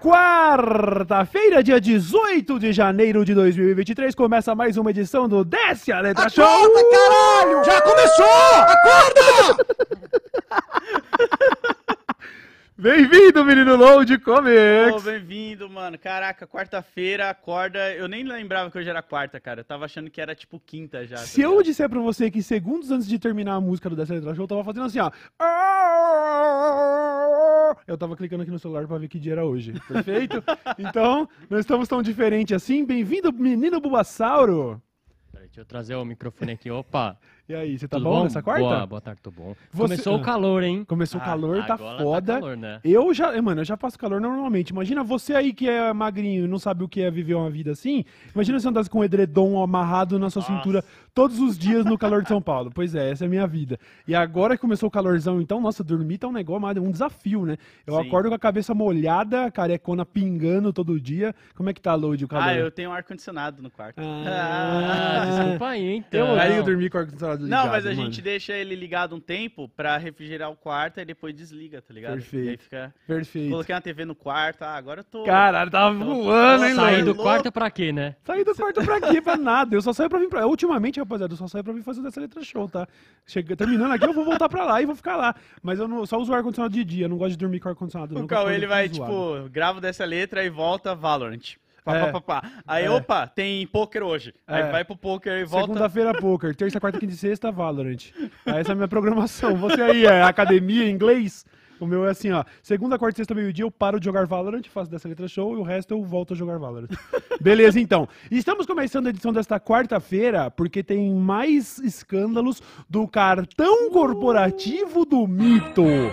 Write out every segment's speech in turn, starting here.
Quarta-feira, dia 18 de janeiro de 2023, começa mais uma edição do Desce a Letra Show! Acorda, caralho! Já começou! Acorda! Bem-vindo, menino Load Pô, Comics! bem-vindo, mano. Caraca, quarta-feira, acorda. Eu nem lembrava que hoje era quarta, cara. Eu tava achando que era tipo quinta já. tá Se eu ligado? disser pra você que segundos antes de terminar a música do Desce a Letra Show, eu tava fazendo assim, ó. Eu tava clicando aqui no celular pra ver que dia era hoje. Perfeito? Então, nós estamos tão diferente assim. Bem-vindo, menino Bulbasauro! Peraí, deixa eu trazer o microfone aqui. Opa, E aí, você tá tudo bom, nessa quarta? Boa, boa tarde, tô bom. Você- Começou Ah. o calor, hein? Começou o Ah, calor, tá Agora foda. calor, né? Eu já, mano, eu já passo calor normalmente. Imagina você aí que é magrinho e não sabe o que é viver uma vida assim. Imagina você andasse com um edredom amarrado na sua Nossa. cintura todos os dias no calor de São Paulo. Pois é, essa é a minha vida. E agora que começou o calorzão, então, nossa, dormir tá um negócio, um desafio, né? Eu Sim. acordo com a cabeça molhada, carecona pingando todo dia. Como é que tá, Load, o calor? Ah, eu tenho um ar-condicionado no quarto. Ah, desculpa aí, então. Eu odeio dormir com o ar-condicionado ligado, Não, mas a mano. gente deixa ele ligado um tempo pra refrigerar o quarto e depois desliga, tá ligado? Perfeito. E aí fica. Perfeito. Coloquei uma TV no quarto, ah, agora eu tô. Caralho, tava Tô- voando, hein, Sair do quarto pra quê, né? Saí do quarto pra quê? Pra nada. Eu só saio pra vir pra. Ultimamente, rapaziada, eu só saio pra vir fazer dessa letra show, tá? Chega... Terminando aqui, eu vou voltar pra lá e vou ficar lá. Mas eu não... só uso o ar-condicionado de dia, eu não gosto de dormir com ar-condicionado. O Cauê, ele vai, zoado. tipo, grava dessa letra e volta Valorant. Pá, É. pá, pá. Aí, É. opa, tem poker hoje. Aí É. vai pro poker e volta. Segunda-feira, poker. Terça, quarta, quinta e sexta, Valorant. Essa é a minha programação. Você aí é academia, inglês? O meu é assim, ó. Segunda, quarta, sexta, meio-dia eu paro de jogar Valorant, faço dessa letra show e o resto eu volto a jogar Valorant. Beleza, então. Estamos começando a edição desta quarta-feira porque tem mais escândalos do cartão corporativo do mito. O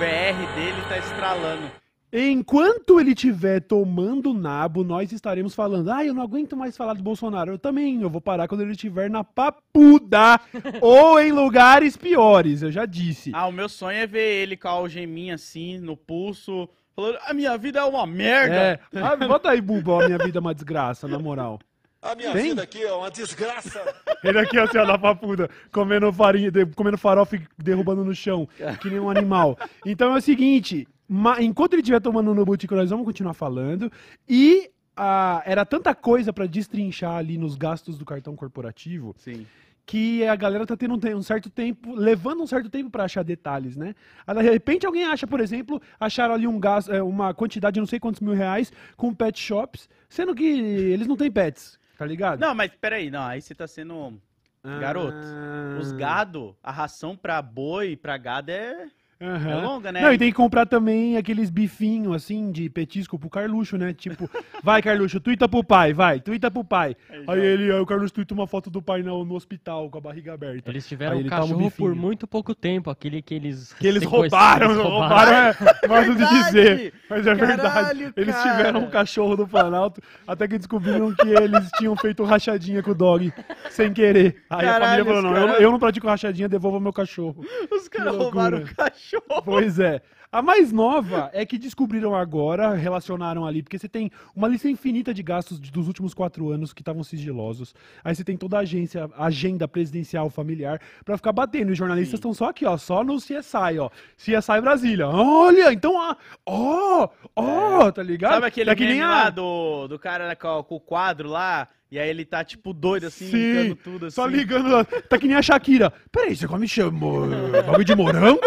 VR dele tá estralando. Enquanto ele estiver tomando nabo, nós estaremos falando. Ah, eu não aguento mais falar do Bolsonaro. Eu também. Eu vou parar quando ele estiver na papuda ou em lugares piores. Eu já disse. Ah, o meu sonho é ver ele com a algeminha assim, no pulso, falando, a minha vida é uma merda. É. Ah, bota aí, Buba. ó, A minha vida é uma desgraça, na moral. A minha Tem? vida aqui é uma desgraça. Ele aqui, assim, ó, na papuda, comendo farinha, de- comendo farofa e derrubando no chão, que nem um animal. Então é o seguinte, ma- enquanto ele estiver tomando no butico, nós vamos continuar falando. E ah, era tanta coisa pra destrinchar ali nos gastos do cartão corporativo Sim. que a galera tá tendo um, certo tempo, levando um certo tempo pra achar detalhes, né? De repente alguém acha, por exemplo, acharam ali um gasto, é, uma quantidade de não sei quantos mil reais com pet shops, sendo que eles não têm pets, tá ligado? Não, mas peraí, não, aí você tá sendo garoto. Ah. Os gado, a ração pra boi, pra gado é, Aham. é longa, né? Não, e tem que comprar também aqueles bifinhos, assim, de petisco pro Carluxo, né? Tipo, vai, Carluxo, tuita pro pai, vai, tuita pro pai. Aí Aí já- ele, aí o Carluxo tuita uma foto do pai no, no hospital, com a barriga aberta. Eles tiveram Aí um ele toma um cachorro por muito pouco tempo, aquele que eles... Que eles roubaram, eles roubaram, é modo de Verdade! dizer. Mas é verdade. Caralho, Eles cara. tiveram um cachorro do Planalto, até que descobriram que eles tinham feito rachadinha com o dog, sem querer. Aí a Caralho, família falou, não, eu, eu não pratico rachadinha, devolva meu cachorro. Os caras loucura. roubaram o cachorro. Pois é. A mais nova é que descobriram agora, relacionaram ali, porque você tem uma lista infinita de gastos dos últimos quatro anos que estavam sigilosos. Aí você tem toda a agência, agenda presidencial familiar pra ficar batendo. E os jornalistas estão só aqui, ó, só no CSI, ó. CSI Brasília. Olha, então, ó, ó, ó, tá ligado? Sabe aquele É que meme a- lá do, do cara né, com, com o quadro lá? E aí ele tá, tipo, doido, assim, Sim, ligando tudo, assim. Só ligando. Tá que nem a Shakira. Peraí, você come chamo, bagulho de morango?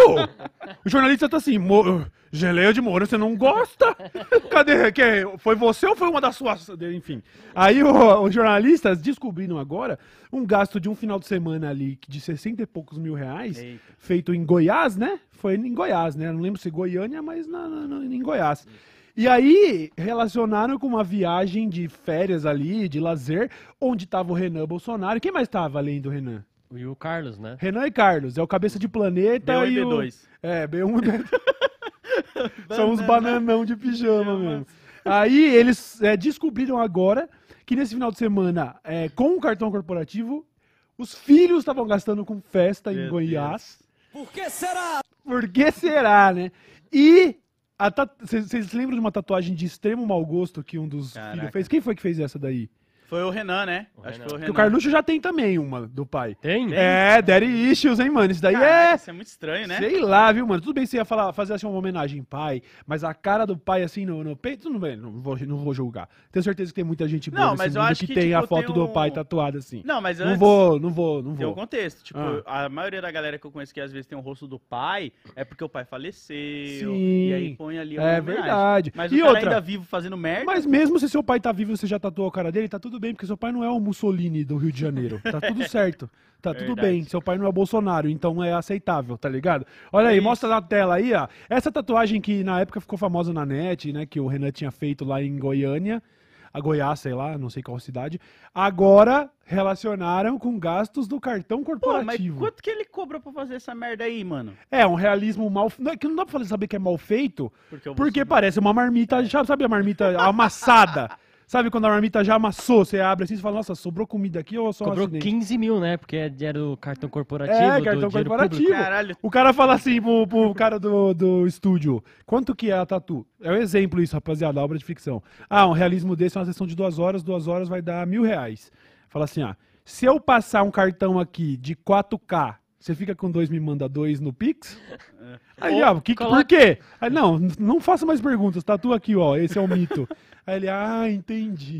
O jornalista tá assim, "Mo- geleia de morango, você não gosta? Cadê? Que, foi você ou foi uma das suas? Enfim. Aí o- os jornalistas descobriram agora um gasto de um final de semana ali de 60 e poucos mil reais, Eita. feito em Goiás, né? Foi em Goiás, né? Não lembro se Goiânia, mas na, na- na- em Goiás. E aí, relacionaram com uma viagem de férias ali, de lazer, onde tava o Renan Bolsonaro. Quem mais tava além do Renan? E o Carlos, né? Renan e Carlos. É o cabeça de planeta B1 e e o... B2. É, B1 e B2. São uns bananão de pijama mesmo. Aí eles é, descobriram agora que nesse final de semana, é, com o cartão corporativo, os filhos estavam gastando com festa em Meu Goiás. Por que será? Por que será, né? E Vocês lembram de uma tatuagem de extremo mau gosto que um dos Caraca. filhos fez? Quem foi que fez essa daí? Foi o Renan, né? O Acho Renan. que foi o Porque o Renan. Carluxo já tem também uma do pai. Tem? É, Daddy Issues, hein, mano? Isso daí Caraca, é. Isso é muito estranho, né? Sei lá, viu, mano? Tudo bem que você ia falar, fazer assim uma homenagem pai, mas a cara do pai assim no, no peito, tudo bem, não vou, não vou julgar. Tenho certeza que tem muita gente boa Não, nesse mas eu mundo acho que, que, tem a tipo, foto tem do um- pai tatuada assim. Não, mas Não antes vou, não vou, não tem um vou. contexto. Tipo, Ah. a maioria da galera que eu conheço que às vezes tem o rosto do pai é porque o pai faleceu. Sim. E aí põe ali uma É homenagem. verdade. Mas e o cara outra, ainda vivo fazendo merda. mas mesmo se seu pai tá vivo e você já tatuou a cara dele, tá tudo bem, porque seu pai não é o Mussolini do Rio de Janeiro. Tá tudo certo. Tá tudo Verdade. bem. Seu pai não é o Bolsonaro, então é aceitável, tá ligado? Olha É aí, isso. mostra na tela aí, ó. Essa tatuagem que na época ficou famosa na net, né? Que o Renan tinha feito lá em Goiânia. A Goiás, sei lá, não sei qual cidade. Agora relacionaram com gastos do cartão Pô, mas corporativo. quanto que ele cobrou pra fazer essa merda aí, mano? É, um realismo mal. Não, é que não dá pra saber que é mal feito, Porque, porque parece uma marmita, já sabe a marmita amassada? Sabe quando a marmita já amassou, você abre assim e fala, nossa, sobrou comida aqui ou só acidente? 15 mil, né? Porque era o cartão corporativo. É, cartão corporativo. Caralho. O cara fala assim pro, pro cara do, do estúdio, quanto que é a tatu? É um exemplo isso, rapaziada, obra de ficção. Ah, um realismo desse é uma sessão de duas horas, duas horas vai dar mil reais. Fala assim, ah, se eu passar um cartão aqui de 4K, você fica com dois, me manda dois no Pix? Aí, Ou ah, que, coloca- por quê? Aí, não, não faça mais perguntas, tatu aqui, ó, esse é o mito. Aí ele, ah, entendi.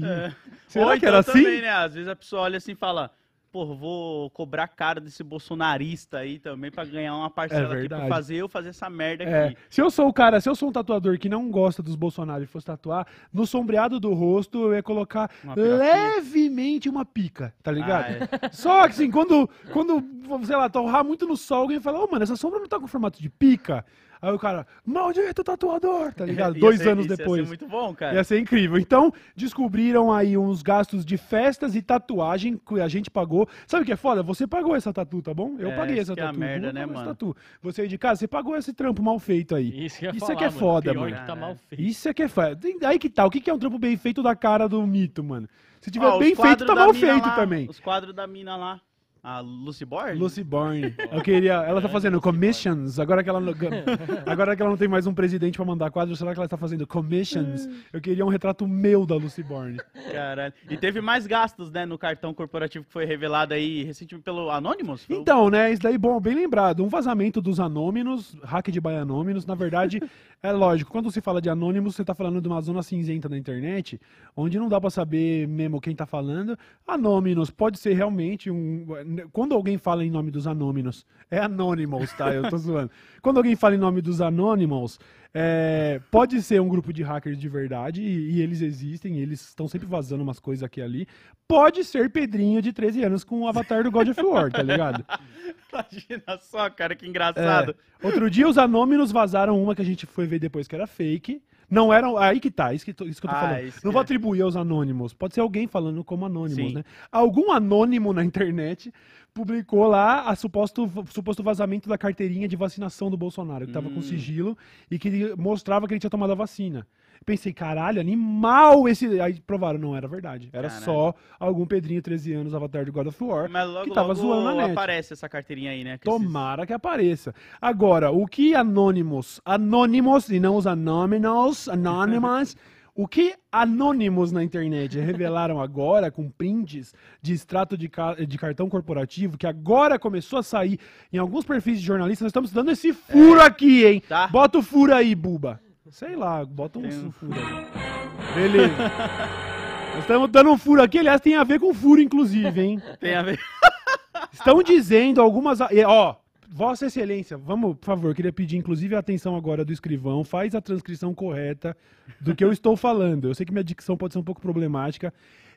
Será Ou que então era assim? também, né? Às vezes a pessoa olha assim e fala, pô, vou cobrar caro desse bolsonarista aí também pra ganhar uma parcela aqui pra fazer eu fazer essa merda É, aqui. se eu sou o cara, se eu sou um tatuador que não gosta dos Bolsonaro e fosse tatuar, no sombreado do rosto eu ia colocar Uma levemente uma pica, tá ligado? Ah, é. Só que assim, quando, quando, sei lá, torrar muito no sol, alguém fala, ô mano, essa sombra não tá com formato de pica? Aí o cara, maldito tatuador, tá ligado? Dois ser- anos isso ia ser depois. muito bom, cara. Ia ser incrível. Então, descobriram aí uns gastos de festas e tatuagem que a gente pagou. Sabe o que é foda? Você pagou essa tatu, tá bom? Eu É, paguei essa é a tatu. merda, Vou né, mano? tatu. Você aí de casa, você pagou esse trampo mal feito aí. Isso, Isso falar, é que é mano. foda, Pior mano. que tá mal feito. Isso é que é foda. Aí que tá. O que que é um trampo bem feito da cara do mito, mano? Se tiver Ó, bem feito, tá mal feito lá, também. Os quadros da mina lá. A Lucy Borg? Lucy Bourne. Eu queria. Ela tá fazendo commissions. Agora que ela não, agora que ela não tem mais um presidente pra mandar quadro, será que ela tá fazendo commissions? Eu queria um retrato meu da Lucy Bourne. Caralho. E teve mais gastos, né, no cartão corporativo que foi revelado aí recentemente pelo Anonymous? Foi o- Então, né, isso daí, bom, bem lembrado. Um vazamento dos anônimos, hack de by anônimos, na verdade, é lógico, quando se fala de anônimos, você tá falando de uma zona cinzenta na internet, onde não dá pra saber mesmo quem tá falando. Anônimos pode ser realmente um... Quando alguém fala em nome dos anônimos, é anonymous, tá? Eu tô zoando. Quando alguém fala em nome dos anônimos, é, pode ser um grupo de hackers de verdade, e, e eles existem, eles estão sempre vazando umas coisas aqui e ali. Pode ser Pedrinho de 13 anos com o avatar do God of War, tá ligado? Imagina só, cara, que engraçado. É. Outro dia os anônimos vazaram uma que a gente foi ver depois que era fake. Não eram. Aí que tá, isso que, tô- isso que eu tô Ah, falando. Não vou é. atribuir aos anônimos. Pode ser alguém falando como anônimos, Sim. né? Algum anônimo na internet publicou lá a suposto, suposto vazamento da carteirinha de vacinação do Bolsonaro, que tava com Hum. sigilo e que mostrava que ele tinha tomado a vacina. Pensei, caralho, animal esse. Aí provaram, não era verdade. Era Caralho. só algum Pedrinho, 13 anos, avatar de God of War. Mas logo, que tava logo zoando na net. aparece essa carteirinha aí, né? com esses- Tomara que apareça. Agora, o que Anonymous, Anonymous e não os Anonymous, Anonymous, o que Anonymous na internet revelaram agora com prints de extrato de, ca- de cartão corporativo, que agora começou a sair em alguns perfis de jornalistas, nós estamos dando esse furo aqui, hein? Tá. Bota o furo aí, buba. Sei lá, bota um um- furo aí. Beleza. Nós estamos dando um furo aqui, aliás, tem a ver com furo, inclusive, hein? Tem a ver. Estão dizendo algumas. Ó, Vossa Excelência, vamos, por favor, queria pedir inclusive a atenção agora do escrivão, faz a transcrição correta do que eu estou falando. Eu sei que minha dicção pode ser um pouco problemática.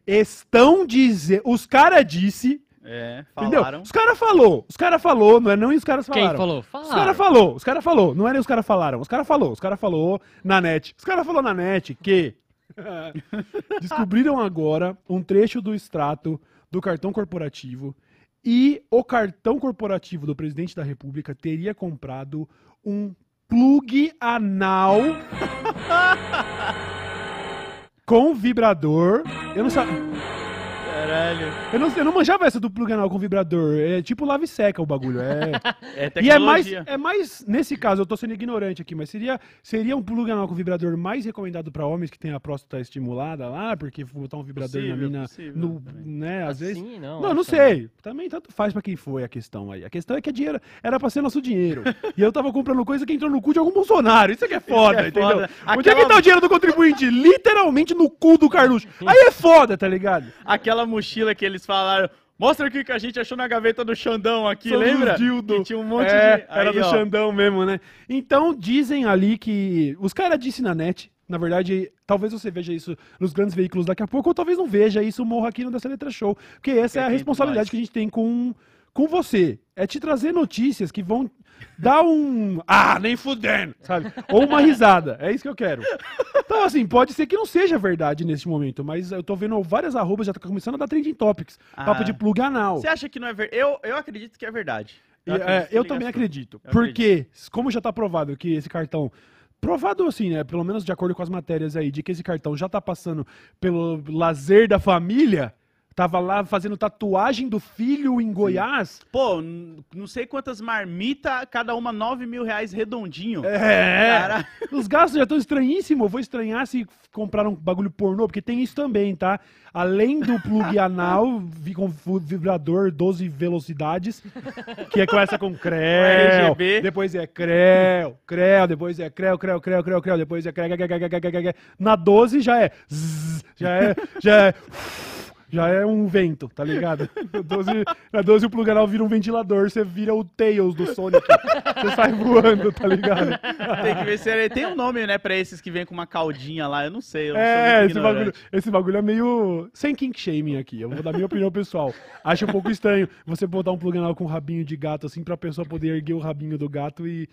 Estão dizendo. Os caras disse. É, Entendeu? falaram. Os caras falou. Os caras falou, não é não e os caras Quem falaram. falou? Os Falaram. caras falou, os caras falou, não é nem os caras falaram, os caras falou, os caras falou na net. Os caras falou na net que descobriram agora um trecho do extrato do cartão corporativo e o cartão corporativo do presidente da República teria comprado um plug anal com vibrador. Eu não sabia. Caralho. Eu não, eu não manjava essa do plug anal com vibrador. É tipo lave seca o bagulho. É... É e é mais, tecnologia. é mais, nesse caso, eu tô sendo ignorante aqui, mas seria, seria um plug anal com vibrador mais recomendado pra homens que têm a próstata estimulada lá, porque botar um vibrador na Possível, mina, possível no, né, às vezes... Assim, não. Não, não acho- sei. Também tanto faz pra quem foi a questão aí. A questão é que é dinheiro, era pra ser nosso dinheiro. e eu tava comprando coisa que entrou no cu de algum Bolsonaro. Isso é que é foda, é entendeu? foda. Onde é que tá o dinheiro do contribuinte? Literalmente no cu do Carluxo. Aí é foda, tá ligado? Aquela mochila que eles falaram. Mostra aqui o que a gente achou na gaveta do Xandão aqui, São lembra? dildo. Que tinha um monte é, de. Era Aí, do ó. Xandão mesmo, né? Então dizem ali que. Os caras disse na net. Na verdade, talvez você veja isso nos grandes veículos daqui a pouco, ou talvez não veja isso morra aqui no Dessa Letra Show. Porque essa é a aqui entre responsabilidade que a gente tem com, com você. É te trazer notícias que vão dar um. Ah, nem fudendo, sabe? Ou uma risada. É isso que eu quero. Então, assim, pode ser que não seja verdade nesse momento, mas eu tô vendo várias arrobas, já tá começando a dar trending topics. Ah. Papo de plug anal. Você acha que não é verdade? Eu, eu acredito que é verdade. E, acredito é, eu também acredito. Eu porque, como já tá provado que esse cartão. Provado assim, né? Pelo menos de acordo com as matérias aí, de que esse cartão já tá passando pelo lazer da família. Tava lá fazendo tatuagem do filho em Goiás. Pô, não sei quantas marmitas, cada uma 9 mil reais redondinho. É. Cara. Os gastos já estão estranhíssimos. Eu vou estranhar se comprar um bagulho pornô, porque tem isso também, tá? Além do plug anal, vi com vibrador 12 velocidades, que é começa com creu, depois é creu, creu, depois é creu, creu, creu, creu, creu, depois é creu, creu, creu, creu, creu, creu, creu. na 12 já é zzz, já é, já é já é um vento, tá ligado? Na 12, na 12 o plug anal vira um ventilador, você vira o Tails do Sonic. Você sai voando, tá ligado? Tem que ver se ele tem um nome, né, pra esses que vem com uma caldinha lá. Eu não sei. Eu não É, esse bagulho, esse bagulho é meio. Sem kink shaming aqui. Eu vou dar minha opinião pessoal. Acho um pouco estranho você botar um plug anal com um rabinho de gato assim pra pessoa poder erguer o rabinho do gato e.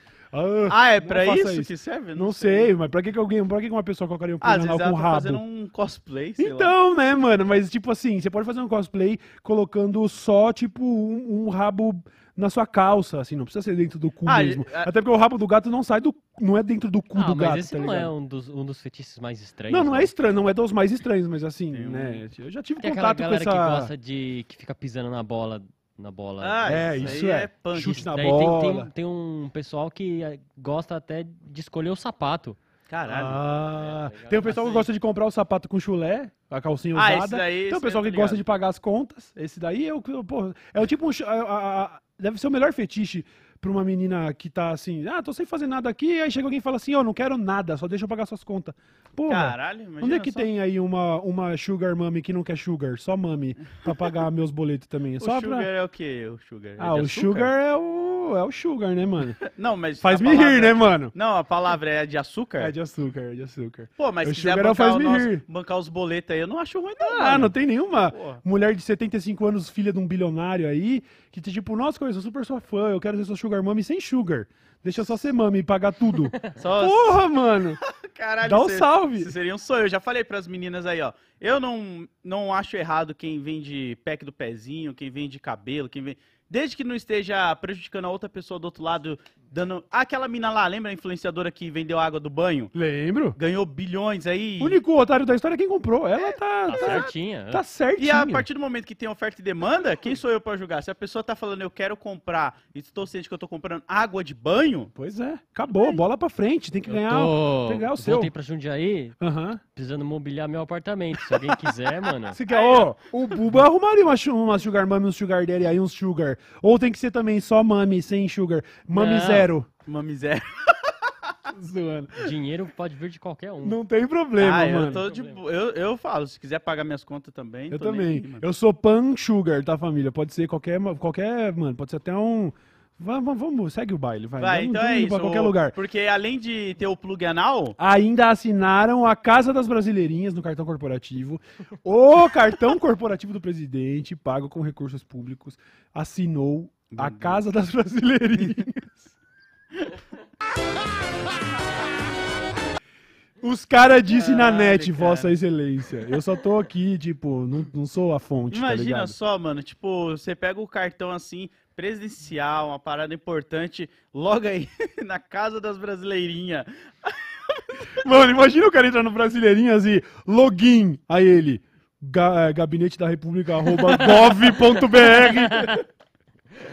Ah, é não pra faça isso, que serve? Eu Não, sei, mas pra que, que alguém. Pra que, que uma pessoa colocaria um Ah, plug às anal vezes com um tá rabo? fazendo um cosplay, sei lá. Então, né, mano? Mas, tipo assim, você pode fazer um cosplay colocando só, tipo, um, um rabo na sua calça, assim, não precisa ser dentro do cu Ah, mesmo. a- Até porque o rabo do gato não sai do. não é dentro do cu Ah, do mas gato, esse tá não ligado? é um dos, um dos fetiches mais estranhos. Não, não né? é estranho, não é dos mais estranhos, mas assim, Tem um- né? Eu já tive Tem aquela contato com galera essa. que gosta de... que fica pisando na bola... Na bola. Ah, É, isso, é. é punk. Chute na Daí tem, tem, bola. tem um pessoal que gosta até de escolher o sapato. Caralho. Ah, É, ligado? tem o pessoal que gosta de comprar o sapato com chulé, a calcinha Ah, esse usada. daí, tem esse o pessoal que gosta de pagar as contas. Esse daí é o, pô, é o tipo um, a- a- a- deve ser o melhor fetiche pra uma menina que tá assim, ah, tô sem fazer nada aqui, aí chega alguém e fala assim, ó, não quero nada, só deixa eu pagar suas contas. Porra, Caralho, onde é que só. tem aí uma, uma sugar mami que não quer sugar, só mami, pra pagar meus boletos também? É O só sugar pra... é o quê? O sugar? É Ah, de o açúcar? sugar é o, é o sugar, né, mano? Não, mas. Faz me rir, palavra- né, mano? Não, a palavra é de açúcar? É de açúcar, é de açúcar. Pô, mas O se quiser é o bancar, o faz-me nosso- rir. bancar os boletos aí, eu não acho ruim, não. Ah, mano. não tem nenhuma Porra. mulher de 75 anos, filha de um bilionário aí, que tipo, nossa, coisa, eu sou super sua fã, eu quero ser sua sugar mami sem sugar. Deixa eu só ser mami e pagar tudo. Só, Porra, mano! Caralho, Dá um cê- salve. cê seria um sonho. Eu já falei pras meninas aí, ó. Eu não, não acho errado quem vende pack do pezinho, quem vende cabelo, quem vende. Desde que não esteja prejudicando a outra pessoa do outro lado, dando. Aquela mina lá, lembra a influenciadora que vendeu água do banho? Lembro. Ganhou bilhões aí. O único otário da história é quem comprou. Ela tá, Tá tá, certinha. tá E certinha. a partir do momento que tem oferta e demanda, quem sou eu pra julgar? Se a pessoa tá falando eu quero comprar e estou ciente que eu tô comprando água de banho, Pois é, acabou, bola pra frente, tem que Eu ganhar. tô... ganhar o seu. Voltei pra Jundiaí, Aham. precisando mobiliar meu apartamento. Se alguém quiser, mano. Você quer, ó, o Buba arrumaria uma, uma sugar mami, um sugar daddy aí, uns sugar. Ou tem que ser também só mami, sem sugar. Mami Não. zero. uma miséria. Zoando. Dinheiro pode vir de qualquer um. Não tem problema, ah, mano. eu tô de bo- eu, eu falo, se quiser pagar minhas contas também. Eu tô nem também. aí, mano. eu sou pan sugar, tá, família? Pode ser qualquer, qualquer, mano, pode ser até um... Vamos, vamos segue o baile, vai. Vai, então é isso. Pra qualquer o- lugar. Porque além de ter o plug anal, Ainda assinaram a Casa das Brasileirinhas no cartão corporativo. O cartão corporativo do presidente, pago com recursos públicos, assinou a Casa das Brasileirinhas. Os caras disse na net, cara. Vossa Excelência. Eu só tô aqui, tipo, não, não sou a fonte, tá imagina ligado? só, mano, tipo, você pega o cartão assim, presidencial, uma parada importante, logo aí na casa das brasileirinhas. Mano, imagina o cara entrar no Brasileirinhas e login. Aí ele, ga- eh, gabinete da república, arroba gov.br.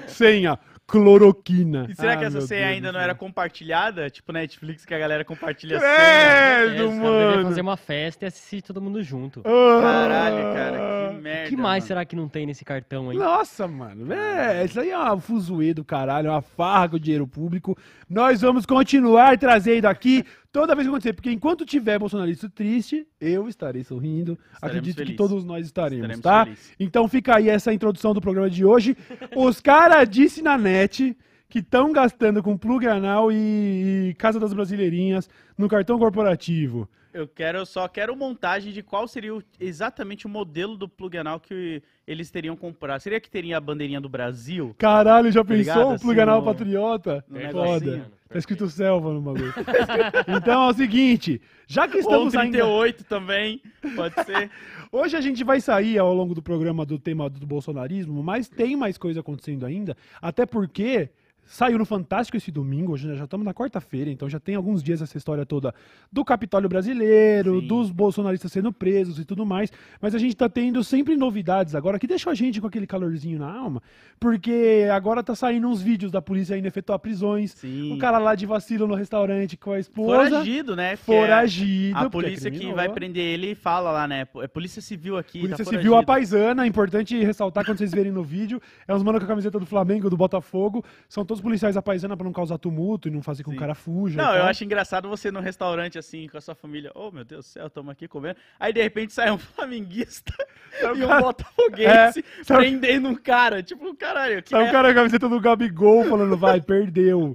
Senha, cloroquina. E será Ah, que essa Deus ainda do não céu. era compartilhada? Tipo Netflix, que a galera compartilha a senha. É, caras deveriam mano. fazer uma festa e assistir todo mundo junto. Caralho, cara, que merda. O que mais mano. será que não tem nesse cartão aí? Nossa, mano. É, isso aí é uma fuzuê do caralho, é uma farra com o dinheiro público. Nós vamos continuar trazendo aqui toda vez que acontecer, porque enquanto tiver bolsonarista triste, eu estarei sorrindo. Estaremos Acredito que todos nós estaremos, Estaremos tá? felizes. Então fica aí essa introdução do programa de hoje. Os caras disse na net que estão gastando com plug anal e, e Casa das Brasileirinhas no cartão corporativo. Eu quero, eu só quero montagem de qual seria o- exatamente o modelo do plug anal que eles teriam comprado. Seria que teria a bandeirinha do Brasil? Caralho, já pensou ligado? o plug Assim, anal no- patriota? no Foda. negocinho. Tá escrito selva no bagulho. então é o seguinte, já que Ou estamos ainda... 38 também, pode ser. Hoje a gente vai sair ao longo do programa do tema do bolsonarismo, mas tem mais coisa acontecendo ainda, até porque saiu no Fantástico esse domingo, hoje já estamos na quarta-feira, então já tem alguns dias essa história toda do Capitólio Brasileiro, Sim. dos bolsonaristas sendo presos e tudo mais, mas a gente tá tendo sempre novidades agora que deixou a gente com aquele calorzinho na alma, porque agora tá saindo uns vídeos da polícia indo efetuar prisões, Sim. o cara lá de vacilo no restaurante com a esposa, Foragido, né? Porque é foragido, A porque é polícia que vai prender ele fala lá, né? É polícia civil aqui. Polícia tá Civil a paisana, é importante ressaltar quando vocês verem no vídeo, é os mano com a camiseta do Flamengo, do Botafogo, são todos policiais a paisana pra não causar tumulto e não fazer com que o cara fuja. Não, eu acho engraçado você no restaurante assim, com a sua família. Oh, meu Deus do céu, estamos aqui comendo. Aí de repente sai um flamenguista e um botafoguense É, sai o- prendendo um cara. Tipo, caralho, que Sai o é- cara com a camiseta do Gabigol falando, vai, perdeu.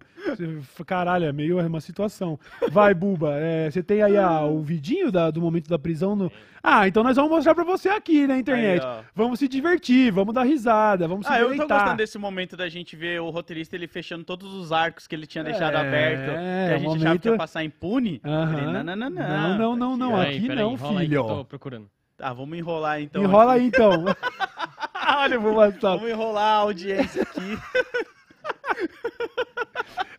Caralho, é meio uma situação. Vai, Buba, é, você tem aí a- o vidinho da- do momento da prisão no... Ah, então nós vamos mostrar pra você aqui na internet. Aí, vamos se divertir, vamos dar risada, vamos se Ah, eu tô deleitar. gostando desse momento da gente ver o roteirista ele fechando todos os arcos que ele tinha deixado É, aberto. Que a é, gente momento- achava que ia passar impune. Aham. Ele, não, não, não, não. Não, não, não, não, Peraí, aqui peraí, não, aí que filho. eu tô procurando. Tá, vamos enrolar então. Enrola aqui. aí então. Olha, eu vou mostrar. Vamos enrolar a audiência aqui.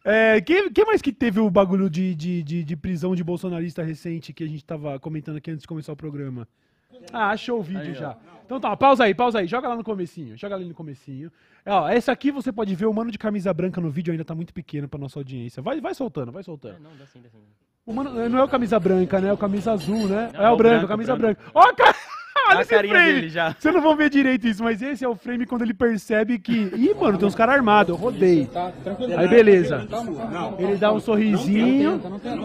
É, que, que mais que teve o bagulho de, de, de, de prisão de bolsonarista recente que a gente tava comentando aqui antes de começar o programa? Ah, achou o vídeo Aí, ó. já. Então tá, pausa aí, pausa aí. Joga lá no comecinho. Joga ali no comecinho. É, Ó, esse aqui você pode ver o mano de camisa branca no vídeo ainda tá muito pequeno pra nossa audiência. Vai, vai soltando, vai É, soltando. não, dá sim, dá sim. O mano, não é o camisa branca, né? É o camisa azul, né? Não, é o o branco, branco, camisa branca. Ó, cara! Olha a esse carinha frame! dele já. Vocês não vão ver direito isso, mas esse é o frame quando ele percebe que. Ih, mano, tem uns caras armados, eu rodei. Aí beleza. Ele dá um sorrisinho.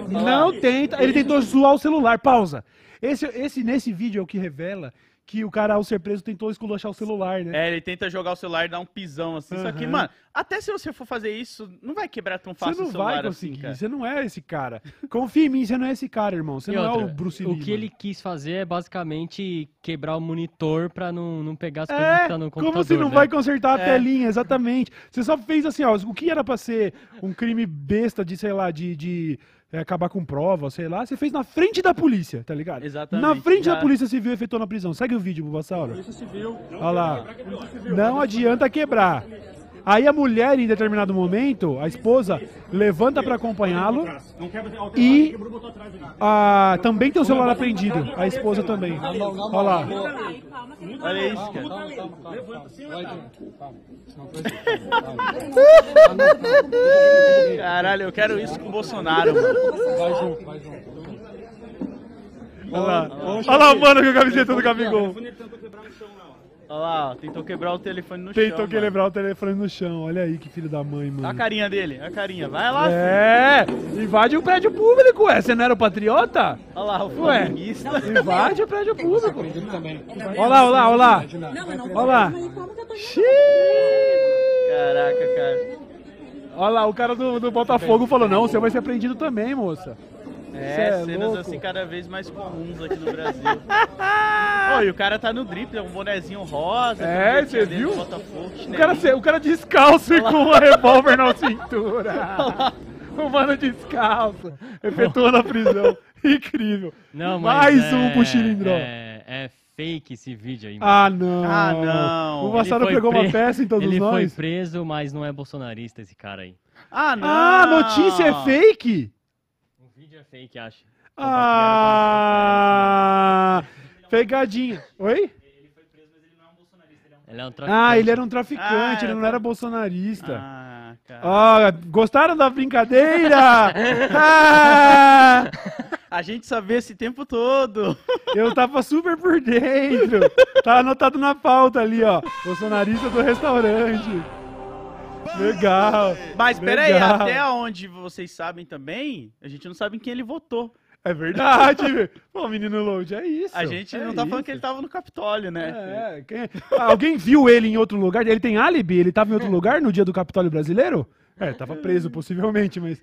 Não tenta. Ele tentou zoar o celular. Pausa. Esse, esse nesse vídeo é o que revela que o cara, ao ser preso, tentou esculachar o celular, né? É, ele tenta jogar o celular e dar um pisão assim. Só que, mano, até se você for fazer isso, não vai quebrar tão Você fácil não o celular vai assim, conseguir. cara. você não é esse cara. Confia em mim, você não é esse cara, irmão. Você E não é outra, o Bruce Lee. O que mano. ele quis fazer é basicamente quebrar o monitor pra não, não pegar as coisas que É, tá no computador. como você não né? vai consertar a É. telinha, exatamente. Você só fez assim, ó, o que era pra ser um crime besta de, sei lá, de, de é, acabar com prova, sei lá, você fez na frente da polícia, tá ligado? Exatamente, Na frente já- da polícia civil efetuou na prisão. Segue o vídeo, Bulbasauro. Olha lá. Não adianta quebrar. Aí a mulher, em determinado momento, a esposa, levanta pra acompanhá-lo e ah, também tem o celular apreendido. A esposa também. Olha lá. Olha isso, cara. Caralho, eu quero isso com o Bolsonaro, mano. Olha lá. Olha lá o mano com a camiseta do Gabigol. Olha lá, ó, tentou quebrar o telefone no Tentou chão. que lembrar o telefone no chão. Olha aí que filho da mãe, Olha a mano. carinha dele, olha a carinha. Vai lá, filho. É, invade o prédio público, ué. Você não era o patriota? Olha lá, o Ué, flamenguista. invade o prédio público. Olha lá, olha lá, olha lá. Olha lá. Xiii. Caraca, cara. Olha lá, o cara do, do Botafogo falou, não, você vai ser apreendido também, moça. É, é cenas louco. assim cada vez mais comuns aqui no Brasil. Ô, e o cara tá no drible, é um bonezinho rosa. É, camisetinha cê dele viu? O cara, o cara descalço e com um revólver na cintura. O mano descalço, efetuando a prisão. Incrível. Não, Mais é, um pro Chilindró. É, é fake esse vídeo aí. mano. Ah, não. Ah, não. O Ele Massaro foi pegou uma pre- peça em todos Ele foi nós. preso, mas não é bolsonarista esse cara aí. Ah, não. Ah, a notícia é fake? É fake, acho. Ah, Pegadinha. Oi? Ele é um traficante. Ah, ele era um traficante, Ah, ele não tá. era bolsonarista. Ah, cara. Gostaram da brincadeira? Ah, A gente sabia esse tempo todo. eu tava super por dentro. Tá anotado na pauta ali, ó. Bolsonarista do restaurante. Legal. Mas peraí, Legal. até onde vocês sabem também, a gente não sabe em quem ele votou. É verdade, velho. Pô, menino Load, é isso. A gente é não tá falando isso. que ele tava no Capitólio, né? É, quem- Alguém viu ele em outro lugar? Ele tem álibi? Ele tava em outro lugar no dia do Capitólio brasileiro? É, tava preso possivelmente, mas.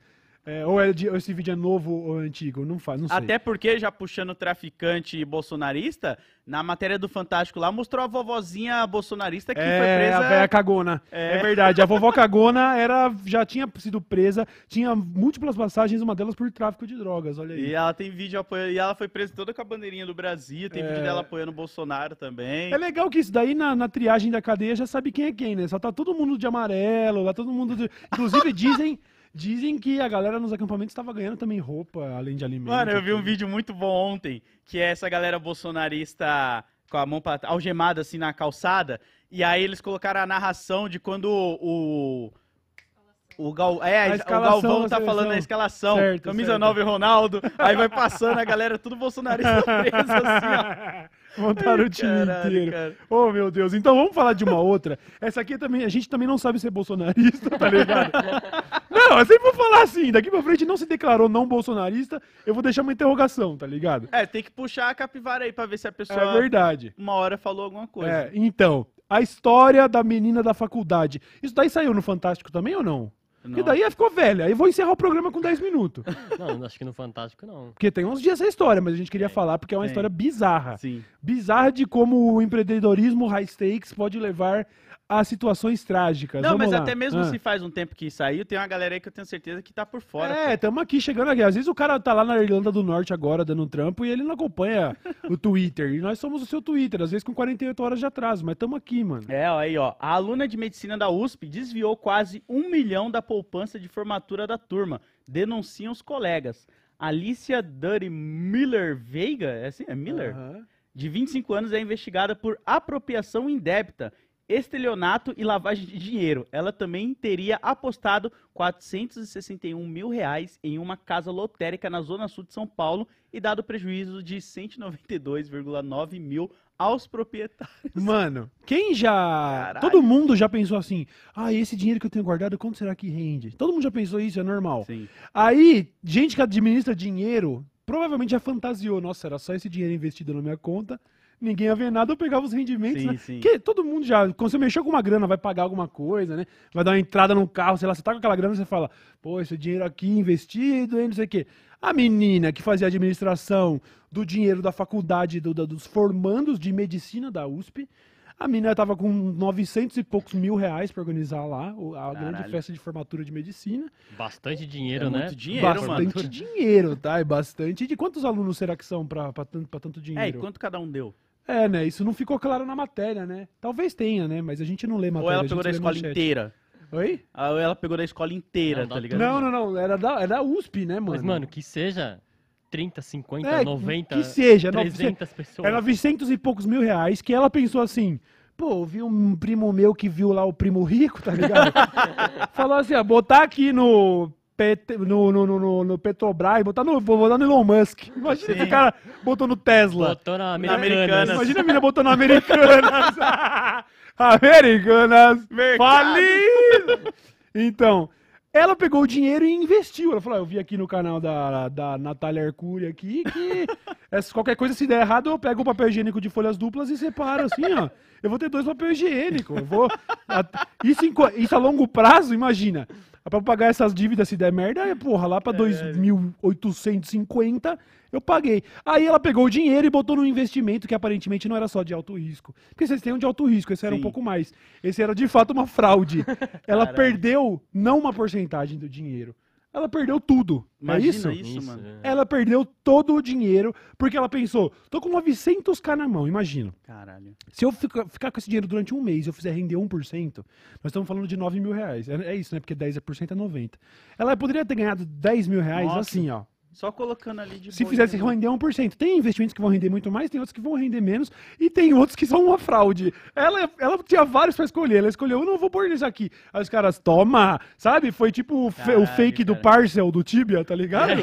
É, ou, é de- ou esse vídeo é novo ou antigo? Não faz, não sei. Até porque, já puxando traficante bolsonarista, na matéria do Fantástico lá, mostrou a vovozinha bolsonarista que foi é, presa. a véia cagona. É. É. verdade. A vovó cagona era, já tinha sido presa, tinha múltiplas passagens, uma delas por tráfico de drogas, olha aí. E ela tem vídeo apoiando. E ela foi presa toda com a bandeirinha do Brasil. Tem É. vídeo dela apoiando o Bolsonaro também. É legal que isso daí na, na triagem da cadeia já sabe quem é quem, né? Só tá todo mundo de amarelo, lá todo mundo. De... Inclusive dizem, dizem que a galera nos acampamentos estava ganhando também roupa, além de alimentos. Mano, eu vi um vídeo muito bom ontem, que é essa galera bolsonarista com a mão pra, algemada assim na calçada, e aí eles colocaram a narração de quando o o, Gal, é, o Galvão tá falando a escalação, Certo, camisa certo. 9 Ronaldo, aí vai passando a galera tudo bolsonarista preso assim, ó. Montaram o time Caralho, inteiro. cara. Oh, meu Deus. Então vamos falar de uma outra. Essa aqui também, a gente também não sabe ser bolsonarista, tá ligado? não, eu sempre vou falar assim. Daqui pra frente não se declarou não bolsonarista, eu vou deixar uma interrogação, tá ligado? É, tem que puxar a capivara aí pra ver se a pessoa É verdade. uma hora falou alguma coisa. É, então, a história da menina da faculdade. Isso daí saiu no Fantástico também ou não? Porque Nossa. daí ficou velha. Aí eu vou encerrar o programa com 10 minutos. Não, acho que no Fantástico não. Porque tem uns dias essa história, mas a gente queria falar porque é uma tem. história bizarra. Sim. Bizarra de como o empreendedorismo high stakes pode levar a situações trágicas. Não, Vamos mas lá. até mesmo Ah. se faz um tempo que saiu, tem uma galera aí que eu tenho certeza que tá por fora. É, estamos aqui chegando aqui. Às vezes o cara tá lá na Irlanda do Norte agora dando um trampo e ele não acompanha o Twitter. E nós somos o seu Twitter, às vezes com 48 horas de atraso, mas estamos aqui, mano. É, ó, aí, ó. A aluna de medicina da USP desviou quase um milhão da poupança de formatura da turma. Denunciam os colegas. Alicia Duddy Miller Veiga, é assim? É Miller? De 25 anos, é investigada por apropriação indébita, estelionato e lavagem de dinheiro. Ela também teria apostado 461 mil reais em uma casa lotérica na zona sul de São Paulo e dado prejuízo de 192,9 mil aos proprietários. Mano, quem já. Caralho. Todo mundo já pensou assim: ah, esse dinheiro que eu tenho guardado, quanto será que rende? Todo mundo já pensou isso, é normal. Sim. Aí, gente que administra dinheiro, provavelmente já fantasiou: nossa, era só esse dinheiro investido na minha conta, ninguém ia ver nada, eu pegava os rendimentos. Sim, né? sim. Porque todo mundo já, quando você mexeu com uma grana, vai pagar alguma coisa, né? Vai dar uma entrada no carro, sei lá, você tá com aquela grana, você fala, pô, esse dinheiro aqui investido, hein, não sei o quê. A menina que fazia administração do dinheiro da faculdade, do- da- dos formandos de medicina da USP, a menina tava com 900 e poucos mil reais pra organizar lá a grande Caralho. festa de formatura de medicina. Bastante dinheiro, É né? muito dinheiro, bastante mano. dinheiro, tá? É bastante. E de quantos alunos será que são pra, pra, tanto, pra tanto É, e dinheiro? quanto cada um deu? É, né? Isso não ficou claro na matéria, né? Talvez tenha, né? Mas a gente não lê matéria. Ou ela a gente pegou da escola manchete. inteira? Oi? Ah, Ou ela pegou da escola inteira, Não, tá ligado? Não, não, não. Era da, era da USP, né, mano? Mas, mano, que seja 30, 50, É, 90, que seja, não, 300 pessoas. Era 900 e poucos mil reais que ela pensou assim. Pô, vi um primo meu que viu lá o primo rico, tá ligado? Falou assim, ó, botar aqui no, PT no, no, no, no- Petrobras, botar no, vou botar no Elon Musk. Imagina Sim. esse cara botou no Tesla. Botou na Na Americanas. Americanas. Imagina a menina botando Americanas. Americanas. Mercado. Falido. Então, ela pegou o dinheiro e investiu. Ela falou, ah, eu vi aqui no canal da, da Natália Arcuri aqui que essa- qualquer coisa, se der errado, eu pego o papel higiênico de folhas duplas e separo assim, ó. Eu vou ter dois papel higiênicos. Eu vou... Isso, isso a longo prazo, imagina. Pra pagar essas dívidas se der merda, é, porra, lá pra 2.850 eu paguei. Aí ela pegou o dinheiro e botou no investimento que aparentemente não era só de alto risco. Porque vocês têm um de alto risco, esse era um Sim. pouco mais. Esse era de fato uma fraude. Ela perdeu não uma porcentagem do dinheiro. Ela perdeu tudo. Imagina é isso? isso, mano. é. Ela perdeu todo o dinheiro porque ela pensou: tô com 900k na mão, imagina. Caralho. Se eu ficar, ficar com esse dinheiro durante um mês e eu fizer render 1%, nós estamos falando de 9 mil reais. É, é isso, né? Porque 10% é 90. Ela poderia ter ganhado 10 mil reais Nossa. assim, ó. Só colocando ali de Se boa, fizesse entendeu? render 1%. Tem investimentos que vão render muito mais, tem outros que vão render menos, e tem outros que são uma fraude. Ela, ela tinha vários pra escolher, ela escolheu, eu não vou pôr isso aqui. Aí os caras, toma, sabe? Foi tipo o, fe- o Caralho, fake do cara. Parcel do Tibia, tá ligado?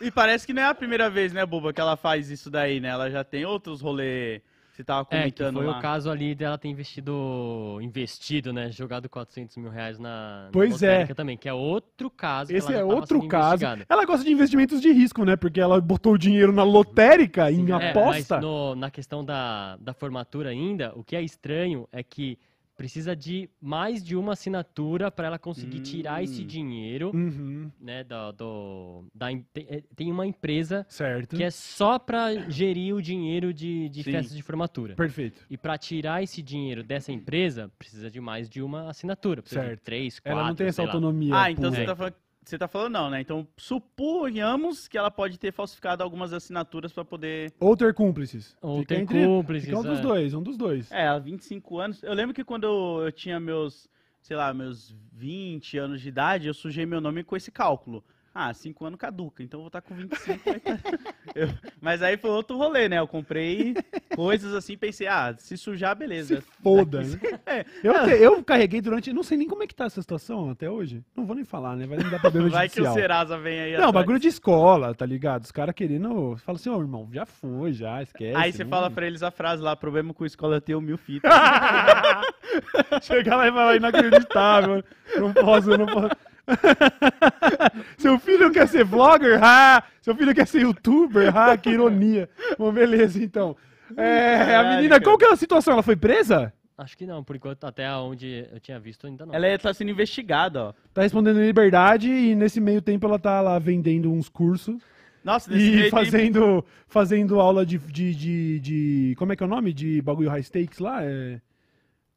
E parece que não é a primeira vez, né, Buba, que ela faz isso daí, né? Ela já tem outros rolê. Você tava É, comentando foi lá. o caso ali dela ter investido, investido, né, jogado 400 mil reais na, na Pois é. lotérica também, que é outro caso. que Esse é outro caso. Ela gosta de investimentos de risco, né? Porque ela botou o dinheiro na lotérica, em É, aposta. mas no- na questão da, da formatura ainda, o que é estranho é que precisa de mais de uma assinatura para ela conseguir tirar esse Hum. dinheiro, Uhum, né, do, do- da, tem, é, tem uma empresa certo. que é só para gerir o dinheiro de, de Sim. festas de formatura. Perfeito. E para tirar esse dinheiro dessa empresa, precisa de mais de uma assinatura. Precisa Certo. de três, quatro, Ela não tem essa autonomia. Ah, então pura. você tá, falando, você tá falando não, né? Então suponhamos que ela pode ter falsificado algumas assinaturas pra poder. Ou ter cúmplices. Ou Fica ter entre- cúmplices, Fica um dos é. dois, um dos dois. É, há 25 anos. Eu lembro que quando eu, eu tinha meus, sei lá, meus 20 anos de idade, eu sujei meu nome com esse cálculo. Ah, 5 anos caduca, então eu vou estar com 25. vai tá- Eu- Mas aí foi outro rolê, né? Eu comprei coisas assim, pensei, ah, se sujar, beleza. Se foda, né? É. Eu, eu carreguei durante. Não sei nem como é que tá essa situação até hoje. Não vou nem falar, né? Vai dar problema Vai que o judicial. Serasa vem aí Não, atrás. bagulho de escola, tá ligado? Os caras querendo. Fala assim, ô irmão, já foi, já, esquece. Aí você não- fala pra eles a frase lá, problema com escola é ter o mil fitas. Chegar lá e falar inacreditável. Não posso, não posso. Seu filho quer ser vlogger? Ah! Seu filho quer ser youtuber? Ah, que ironia. Bom, beleza, então. É, a menina, qual que é a situação? Ela foi presa? Acho que não, por enquanto, até onde eu tinha visto ainda não. Ela tá sendo investigada, ó. Tá respondendo em liberdade e nesse meio tempo ela tá lá vendendo uns cursos Nossa, nesse e meio tempo- fazendo, fazendo aula de, de, de, de- Como é que é o nome? De bagulho high stakes lá? É,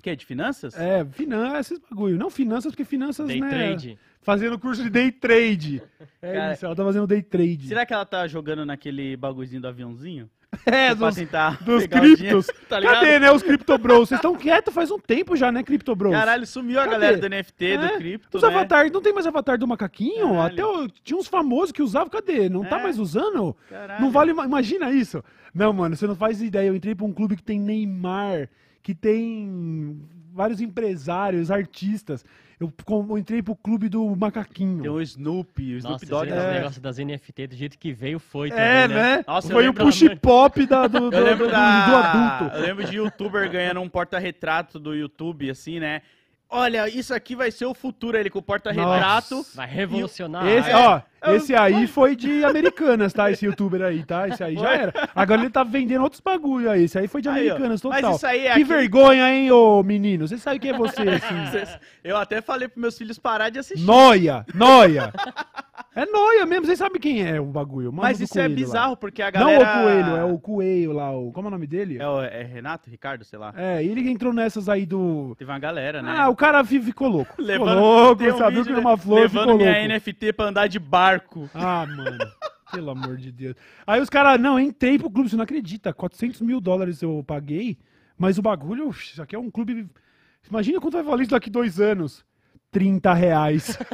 Que, de finanças? é finanças, bagulho. Não finanças, porque finanças, Day né? trade. Fazendo curso de day trade. É Cara, isso, ela tá fazendo day trade. Será que ela tá jogando naquele bagulhozinho do aviãozinho? É, dos, dos criptos. tá? Cadê, né, os Crypto Bros? Vocês estão quietos faz um tempo já, né, Crypto Bros? Caralho, sumiu a Cadê? galera do NFT, É, do cripto, Os né? avatares, não tem mais avatar do macaquinho? Caralho. Até o- tinha uns famosos que usavam, cadê? Não tá É. mais usando? Caralho. Não vale, imagina isso. Não, mano, você não faz ideia. Eu entrei pra um clube que tem Neymar, que tem vários empresários, artistas. Eu, com- entrei pro clube do macaquinho. Tem o Snoopy, o Snoop Nossa, Dogg. esse é. negócio das NFT do jeito que veio foi também, É, né? Nossa, eu Foi o push pop da, do, do, Eu lembro do- da... do adulto. Eu lembro de youtuber ganhando um porta-retrato do YouTube, assim, né? Olha, isso aqui vai ser o futuro, ele com o porta-retrato. Vai revolucionar. Esse, é. ó, Eu- esse aí foi de Americanas, tá? Esse youtuber aí, tá? Esse aí já era. Agora ele tá vendendo outros bagulho aí. Esse aí foi de Aí, ó. Americanas, Mas total. isso aí é que aquele- vergonha, hein, ô menino? Você sabe quem é você, assim. Eu até falei pros meus filhos parar de assistir. Noia, noia. É noia mesmo, vocês sabem quem é o bagulho. Mas isso é coelho lá. bizarro, porque a Não galera... o coelho, é o coelho lá, o... como é o nome dele? É, o- é Renato, Ricardo, sei lá. É, ele que entrou nessas aí do... Teve uma galera, né? Ah, o cara ficou louco. Ficou Levando- louco, um sabia que era né, uma flor, Levando ficou minha louco. NFT pra andar de barco. Ah, mano. Pelo amor de Deus. Aí os caras, não, entrei pro clube, você não acredita. 400 mil dólares eu paguei, mas o bagulho, isso aqui é um clube. Imagina quanto vai valer isso daqui dois anos. 30 reais.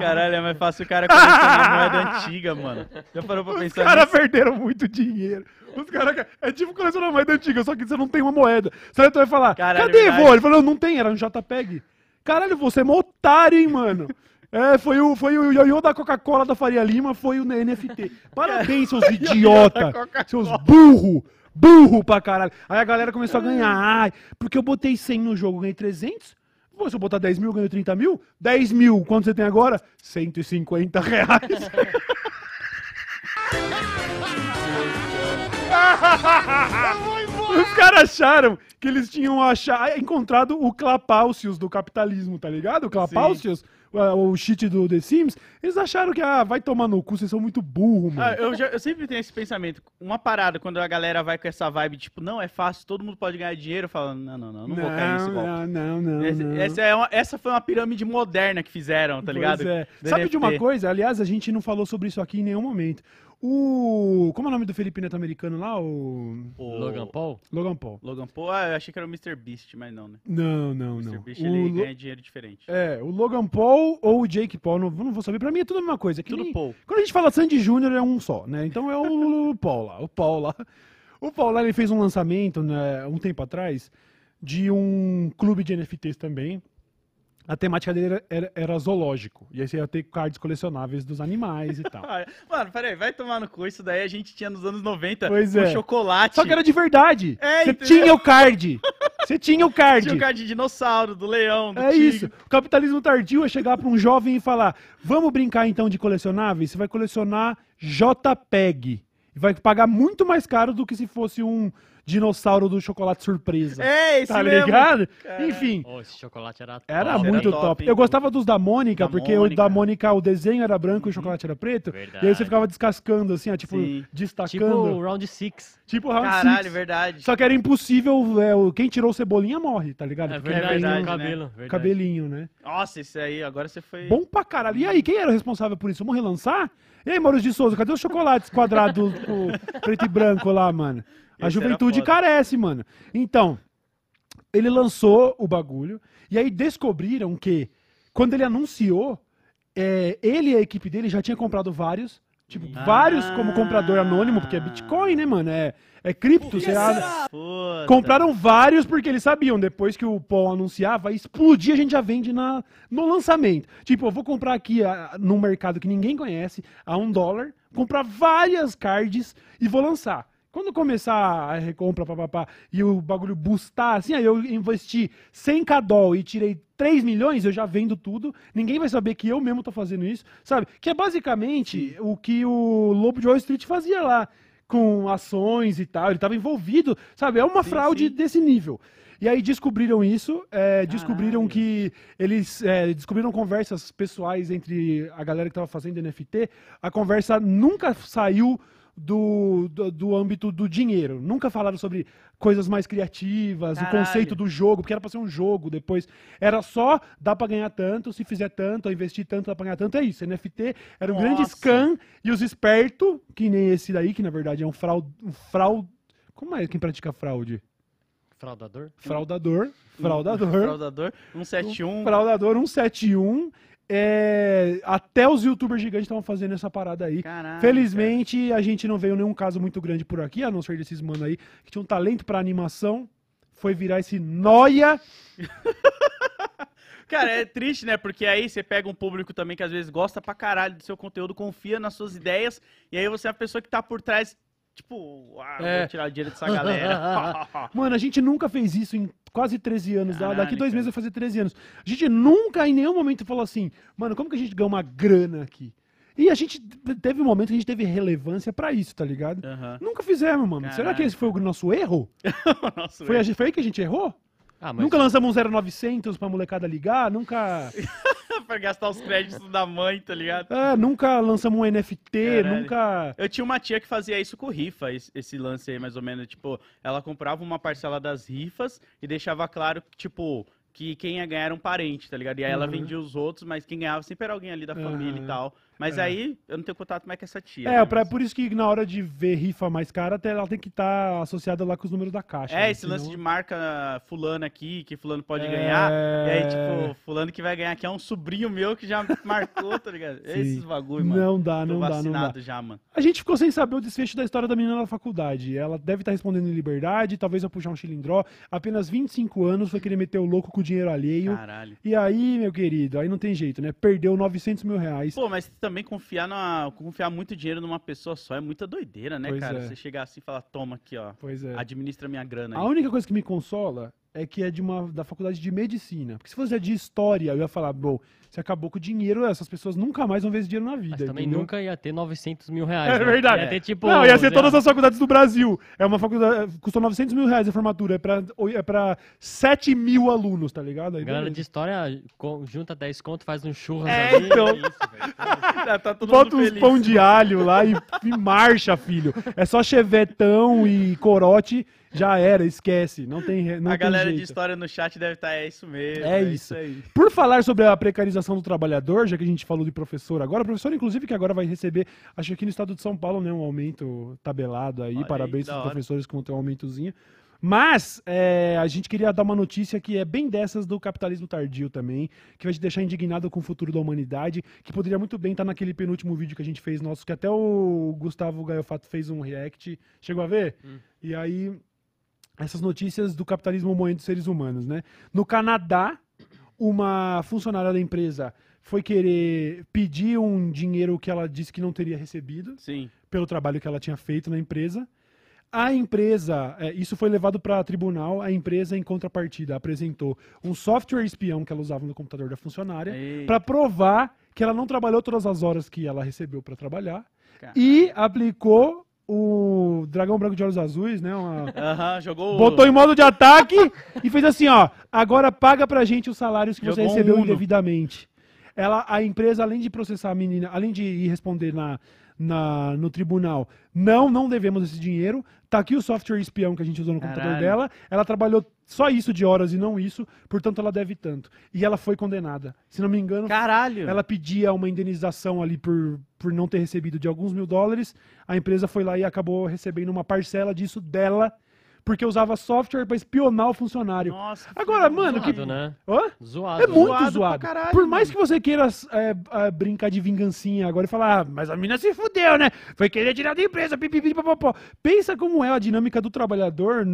Caralho, é mais fácil o cara colecionar moeda antiga, mano. Já parou pra Os pensar caras nisso? perderam muito dinheiro. Os cara, é tipo colecionar moeda antiga, só que você não tem uma moeda. Você vai falar, Caralho, cadê, verdade. vô? Ele falou, não tem, era no JPEG. Caralho, você é otário, hein, mano. É, foi o, foi o ioiô da Coca-Cola da Faria Lima, foi o NFT. Parabéns, seus idiota. seus burro. Burro pra caralho. Aí a galera começou a ganhar. Ai, porque eu botei 100 no jogo, ganhei 300. Pô, se eu botar 10 mil, ganho 30 mil? 10 mil, quanto você tem agora? 150 reais. Os caras acharam que eles tinham achar, encontrado o Clapaucius do capitalismo, tá ligado? O Clapaucius, o, o cheat do The Sims. Eles acharam que, ah, vai tomar no cu, vocês são muito burro, mano. Ah, eu, já- eu sempre tenho esse pensamento. Uma parada, quando a galera vai com essa vibe, tipo, não, é fácil, todo mundo pode ganhar dinheiro, falando, não, não, não, não, vou cair nesse golpe. não, não, não, Esse- não. essa, é uma- essa foi uma pirâmide moderna que fizeram, tá ligado? É. Sabe de uma coisa? Aliás, a gente não falou sobre isso aqui em nenhum momento. O. Como é o nome do Felipe Neto americano lá? O. O Logan Paul? Logan Paul. Logan Paul, ah, eu achei que era o Mr. Beast, mas não, né? Não, não, O não. Mr. Beast, O ele Lo- ganha dinheiro diferente. É, o Logan Paul ou o Jake Paul, não, não vou saber. Pra mim é tudo a mesma coisa. é Tudo nem- Paul. Quando a gente fala Sandy Júnior é um só, né? Então é o, Paul lá, o Paul lá. O Paul lá, ele fez um lançamento, né, um tempo atrás, de um clube de NFTs também. A temática dele era, era- era zoológico. E aí você ia ter cards colecionáveis dos animais e tal. Ah, Mano, peraí, vai tomar no cu. Isso daí a gente tinha nos anos 90 Pois com é. chocolate. Só que era de verdade. É, você entendeu? tinha o card. Você tinha o card. Tinha o card de dinossauro, do leão, do É tigre. isso. O capitalismo tardio é chegar pra um jovem e falar: vamos brincar então de colecionáveis? Você vai colecionar JPEG. E vai pagar muito mais caro do que se fosse um dinossauro do chocolate surpresa. É, esse tá mesmo. ligado? Enfim. Oh, esse chocolate era Era top. muito top, top. Eu gostava dos da Mônica, Da porque o da Mônica, o desenho era branco e o chocolate era preto. Verdade. E aí você ficava descascando, assim, ó, tipo, Sim. destacando. Tipo o Tipo, Round 6. Round Caralho, Six. verdade. Só que era impossível, é, o- quem tirou o cebolinha morre, tá ligado? É Porque verdade, tem verdade, o né? cabelo. verdade. cabelinho, né? Nossa, esse aí, agora você foi... Bom pra caralho. E aí, quem era o responsável por isso? Vamos relançar? E aí, Maurício de Souza, cadê os chocolates quadrados com preto e branco lá, mano? A juventude carece, mano. Então, ele lançou o bagulho, e aí descobriram que, quando ele anunciou, é, ele e a equipe dele já tinha comprado vários, tipo, Ah. vários como comprador anônimo, porque é Bitcoin, né, mano? É, é cripto, você abre- Puta. Compraram vários porque eles sabiam, depois que o Paul anunciar, vai explodir, a gente já vende na, no lançamento. Tipo, eu vou comprar aqui a, num mercado que ninguém conhece, a um dólar, comprar várias cards e vou lançar. Quando começar a recompra, papapá, e o bagulho boostar, assim, aí eu investi 100k doll e tirei 3 milhões, eu já vendo tudo, ninguém vai saber que eu mesmo tô fazendo isso, sabe? Que é basicamente o que o Lobo de Wall Street fazia lá, com ações e tal, ele tava envolvido, sabe? É uma Sim, fraude sim. desse nível. E aí descobriram isso, é, descobriram que eles é, descobriram conversas pessoais entre a galera que tava fazendo NFT. A conversa nunca saiu do, do, do âmbito do dinheiro. Nunca falaram sobre coisas mais criativas, o Caralho. conceito do jogo, porque era pra ser um jogo depois. Era só dá pra ganhar tanto, se fizer tanto, investir tanto, dá pra ganhar tanto. É isso. NFT era um grande Nossa. scam e os espertos, que nem esse daí, que na verdade é um fraude. Um fraud... Como é quem pratica fraude? Fraudador? Fraudador. Fraudador. Fraudador. 171. Fraudador 171. É, até os youtubers gigantes estavam fazendo essa parada aí. Caralho, Felizmente, a gente não veio nenhum caso muito grande por aqui, a não ser desses mano aí, que tinha um talento pra animação. Foi virar esse noia. Cara, é triste, né? Porque aí você pega um público também que às vezes gosta pra caralho do seu conteúdo, confia nas suas ideias, e aí você é a pessoa que tá por trás, tipo, ah, É. vou tirar o dinheiro dessa galera. Mano, a gente nunca fez isso em quase 13 anos. Caralho, Daqui dois cara. meses vai fazer 13 anos. A gente nunca, em nenhum momento, falou assim, mano, como que a gente ganha uma grana aqui? E a gente teve um momento que a gente teve relevância pra isso, tá ligado? Aham. Nunca fizemos, mano. Será que Caralho. esse foi o nosso erro? Nossa, Foi, a velho. gente- foi aí que a gente errou? Ah, mas Nunca lançamos um 0900 pra molecada ligar? Nunca. pra gastar os créditos da mãe, tá ligado? É, nunca lançamos um NFT, Caralho. nunca. Eu tinha uma tia que fazia isso com rifa, esse, lance aí, mais ou menos. Tipo, ela comprava uma parcela das rifas e deixava claro, tipo, que quem ia ganhar era um parente, tá ligado? E aí ela Uhum. vendia os outros, mas quem ganhava sempre era alguém ali da família e tal. Mas É. aí eu não tenho contato mais com essa tia. É, né? pra, por isso que na hora de ver rifa mais cara, até ela tem que estar associada lá com os números da caixa. É, né? esse lance Senão- de marca fulano aqui, que fulano pode É. ganhar. E aí, tipo, fulano que vai ganhar aqui é um sobrinho meu que já marcou, tá ligado? Sim. Esses bagulho, mano. Não dá, não dá, não dá. já, mano. A gente ficou sem saber o desfecho da história da menina na faculdade. Ela deve estar respondendo em liberdade, talvez eu puxar um chilindró. Apenas 25 anos, foi querer meter o louco com o dinheiro alheio. Caralho. E aí, meu querido, aí não tem jeito, né? Perdeu 900 mil reais. Pô, mas também confiar, na, confiar muito dinheiro numa pessoa só é muita doideira, né, Pois cara? é. Você chegar assim e falar, toma aqui, ó. Pois é. Administra minha grana A aí. única coisa que me consola é que é de uma da faculdade de medicina. Porque se fosse de história, eu ia falar, bom, você acabou com o dinheiro, essas pessoas nunca mais vão ver esse dinheiro na vida. Mas também entendeu? nunca ia ter 900 mil reais. É né? verdade. Ia ter tipo. não, ia ser todas as faculdades do Brasil. É uma faculdade. Custou 900 mil reais a formatura. É pra, é pra 7 mil alunos, tá ligado? Aí, Galera beleza. de história junta 10 conto, faz um churras É, ali. então. é isso, tá, tá todo Bota mundo uns feliz. pão de alho lá e, e marcha, filho. É só chevetão e corote Já era, esquece. Não tem, não a tem galera de história no chat deve estar, é isso mesmo. É isso. aí. Por falar sobre a precarização do trabalhador, já que a gente falou de professor agora, professor, inclusive, que agora vai receber, acho que aqui no estado de São Paulo, né, um aumento tabelado aí. Olha Parabéns aos professores que vão ter um aumentozinho. Mas é, a gente queria dar uma notícia que é bem dessas do capitalismo tardio também, que vai te deixar indignado com o futuro da humanidade, que poderia muito bem estar naquele penúltimo vídeo que a gente fez nosso, que até o Gustavo Gaiofato fez um react. Chegou a ver? E aí, essas notícias do capitalismo moendo seres humanos, né? No Canadá, uma funcionária da empresa foi querer pedir um dinheiro que ela disse que não teria recebido Sim. pelo trabalho que ela tinha feito na empresa. A empresa, é, isso foi levado para tribunal, a empresa, em contrapartida, apresentou um software espião que ela usava no computador da funcionária para provar que ela não trabalhou todas as horas que ela recebeu para trabalhar cara. e aplicou o dragão branco de olhos azuis, né? uma- Aham, jogou. botou em modo de ataque e fez assim, ó, agora paga pra gente os salários que você Jogou um recebeu Uno. indevidamente. Ela, a empresa, além de processar a menina, além de ir responder na, na, no tribunal, não, não devemos esse dinheiro, tá aqui o software espião que a gente usou no computador Caralho. dela, ela trabalhou só isso de horas e não isso, portanto ela deve tanto. E ela foi condenada. Se não me engano, Caralho. ela pedia uma indenização ali por, por não ter recebido de alguns mil dólares. A empresa foi lá e acabou recebendo uma parcela disso dela, porque usava software para espionar o funcionário. Nossa. que Agora, mano, que- Zoado, né? Hã? Zoado. É muito Zoado zoado. pra caralho, Por mais mano. que você queira é, é, brincar de vingancinha agora e falar, ah, mas a mina se fudeu, né? Foi querer tirar da empresa, pipipi, papapó. Pensa como é a dinâmica do trabalhador,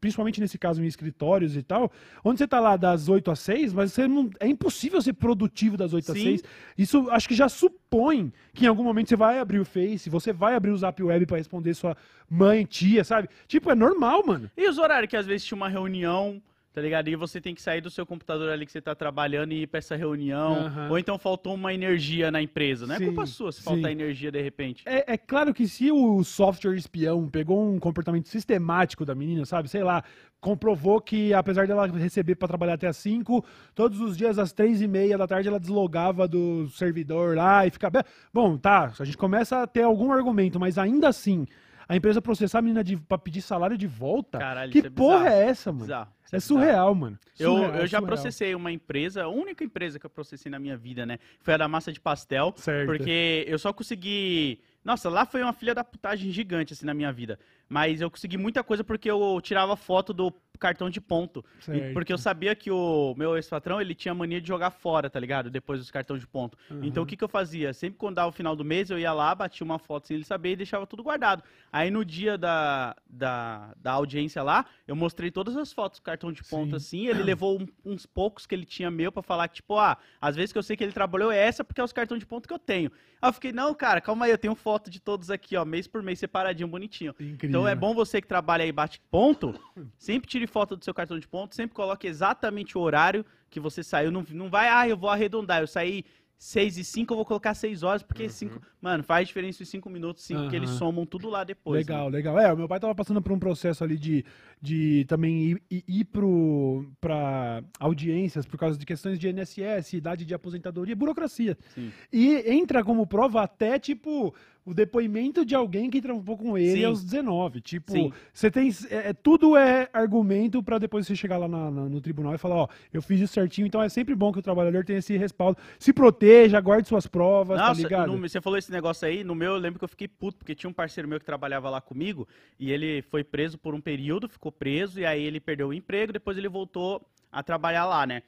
principalmente nesse caso em escritórios e tal, onde você tá lá das 8 às 6, mas você não, é impossível ser produtivo das 8 às Sim. 6. Isso acho que já supõe que em algum momento você vai abrir o Face, você vai abrir o Zap Web pra responder sua mãe, tia, sabe? Tipo, é normal, mano. E os horários que às vezes tinha uma reunião, tá ligado? E você tem que sair do seu computador ali que você tá trabalhando e ir pra essa reunião. Aham. Ou então faltou uma energia na empresa. Não é Sim, culpa sua se faltar energia de repente. É, é claro que se o software espião pegou um comportamento sistemático da menina, sabe? Sei lá, comprovou que apesar dela receber pra trabalhar até às 5, todos os dias às três e meia da tarde ela deslogava do servidor lá e ficava... Bom, tá, a gente começa a ter algum argumento, mas ainda assim, a empresa processar a menina de, pra pedir salário de volta, Caralho, que é porra bizarro. é essa, mano? Bizarro. Isso É bizarro. surreal, mano. Eu, Surreal, eu já surreal. processei uma empresa, a única empresa que eu processei na minha vida, né? Foi a da massa de pastel. Certo. Porque eu só consegui. Nossa, lá foi uma filha da putagem gigante, assim, na minha vida. Mas eu consegui muita coisa porque eu tirava foto do cartão de ponto. Certo. porque eu sabia que o meu ex-patrão, ele tinha mania de jogar fora, tá ligado? Depois dos cartões de ponto. Então o que, que eu fazia? Sempre quando dava o final do mês, eu ia lá, batia uma foto sem ele saber e deixava tudo guardado. Aí no dia da, da, da audiência lá, eu mostrei todas as fotos do cartão de ponto Sim. assim. Ele levou um- uns poucos que ele tinha meu pra falar que, tipo, ah, às vezes que eu sei que ele trabalhou é essa porque é os cartões de ponto que eu tenho. Aí eu fiquei, não, cara, calma aí, eu tenho foto de todos aqui, ó, mês por mês, separadinho, bonitinho. Incrível. Então é bom você que trabalha aí e bate ponto, sempre tire foto do seu cartão de ponto, sempre coloque exatamente o horário que você saiu. Não, não vai, ah, eu vou arredondar, eu saí 6 e 5, eu vou colocar 6 horas, porque 5. Mano, faz diferença os 5 minutos, 5, porque eles Uhum. somam tudo lá depois. né? Legal, legal. É, o meu pai tava passando por um processo ali de, de também ir, ir, ir pro, pra audiências por causa de questões de INSS, idade de aposentadoria, burocracia. Sim. E entra como prova até, tipo, o depoimento de alguém que trampou com ele Sim. aos 19. Tipo, Sim. você tem. É, é- tudo é argumento pra depois você chegar lá na- na- no tribunal e falar, ó, eu fiz isso certinho, então é sempre bom que o trabalhador tenha esse respaldo. Se proteja, guarde suas provas, tá Nossa, ligado? no- você falou esse negócio aí, no meu eu lembro que eu fiquei puto, porque tinha um parceiro meu que trabalhava lá comigo, e ele foi preso por um período, ficou preso, e aí ele perdeu o emprego, depois ele voltou a trabalhar lá, né?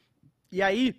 E aí,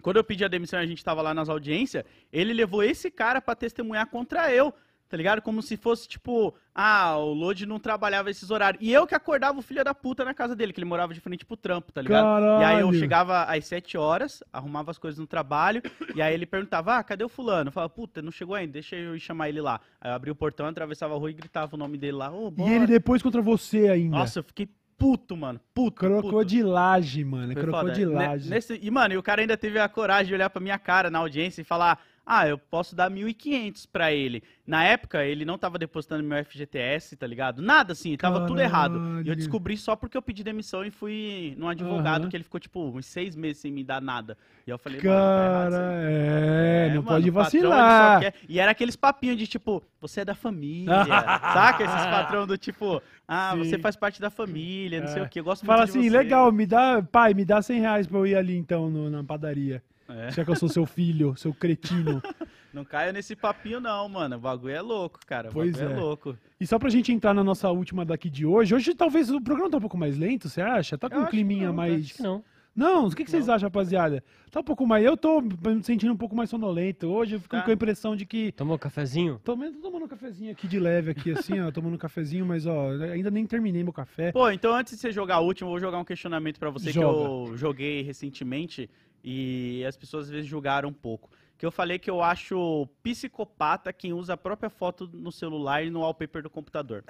quando eu pedi a demissão a gente tava lá nas audiências, ele levou esse cara pra testemunhar contra eu, tá ligado? Como se fosse tipo, ah, o Lodi não trabalhava esses horários. E eu que acordava o filho da puta na casa dele, que ele morava de frente pro trampo, tá ligado? E aí eu Caralho. chegava às 7 horas, arrumava as coisas no trabalho, e aí ele perguntava, ah, cadê o fulano? Eu falava, puta, não chegou ainda, deixa eu ir chamar ele lá. Aí eu abria o portão, atravessava a rua e gritava o nome dele lá, ô, E ele depois contra você ainda. Nossa, eu fiquei puto, mano, puto. Crocodilagem, mano. Foi foda. Crocodilagem. Ne- nesse- E, mano, e o cara ainda teve a coragem de olhar pra minha cara na audiência e falar: Ah, eu posso dar 1.500 pra ele. Na época, ele não tava depositando meu FGTS, tá ligado? Nada assim, tava tudo errado. E eu Caralho. descobri só porque eu pedi demissão e fui num advogado Aham. que ele ficou, tipo, uns seis meses sem me dar nada. E eu falei, tá Cara, aí. é, não mano, pode patrão, vacilar. quer- E era aqueles papinhos de tipo, você é da família, saca? Esses patrão do tipo, ah, Sim. você faz parte da família, não sei É. o que. Eu gosto Fala muito de assim, legal, me dá, pai, me dá 100 reais pra eu ir ali então no- na padaria. É. Já que eu sou seu filho, seu cretino. Não caia nesse papinho, não, mano. O bagulho é louco, cara. O Pois bagulho é. é. louco. E só pra gente entrar na nossa última daqui de hoje, hoje talvez o programa tá um pouco mais lento, você acha? Tá com Eu um que climinha não, mais. Acho que não. Não, o que, que vocês acham, rapaziada? Tá um pouco mais. Eu tô me sentindo um pouco mais sonolento. Hoje eu fico Tá. com a impressão de que. Tomou um cafezinho? Tô mesmo tomando um cafezinho aqui de leve, aqui, assim, ó. Tomando um cafezinho, mas, ó, ainda nem terminei meu café. Pô, então antes de você jogar o último, eu vou jogar um questionamento pra você que Joga. eu joguei recentemente e as pessoas às vezes julgaram um pouco. Que eu falei que eu acho psicopata quem usa a própria foto no celular e no wallpaper do computador.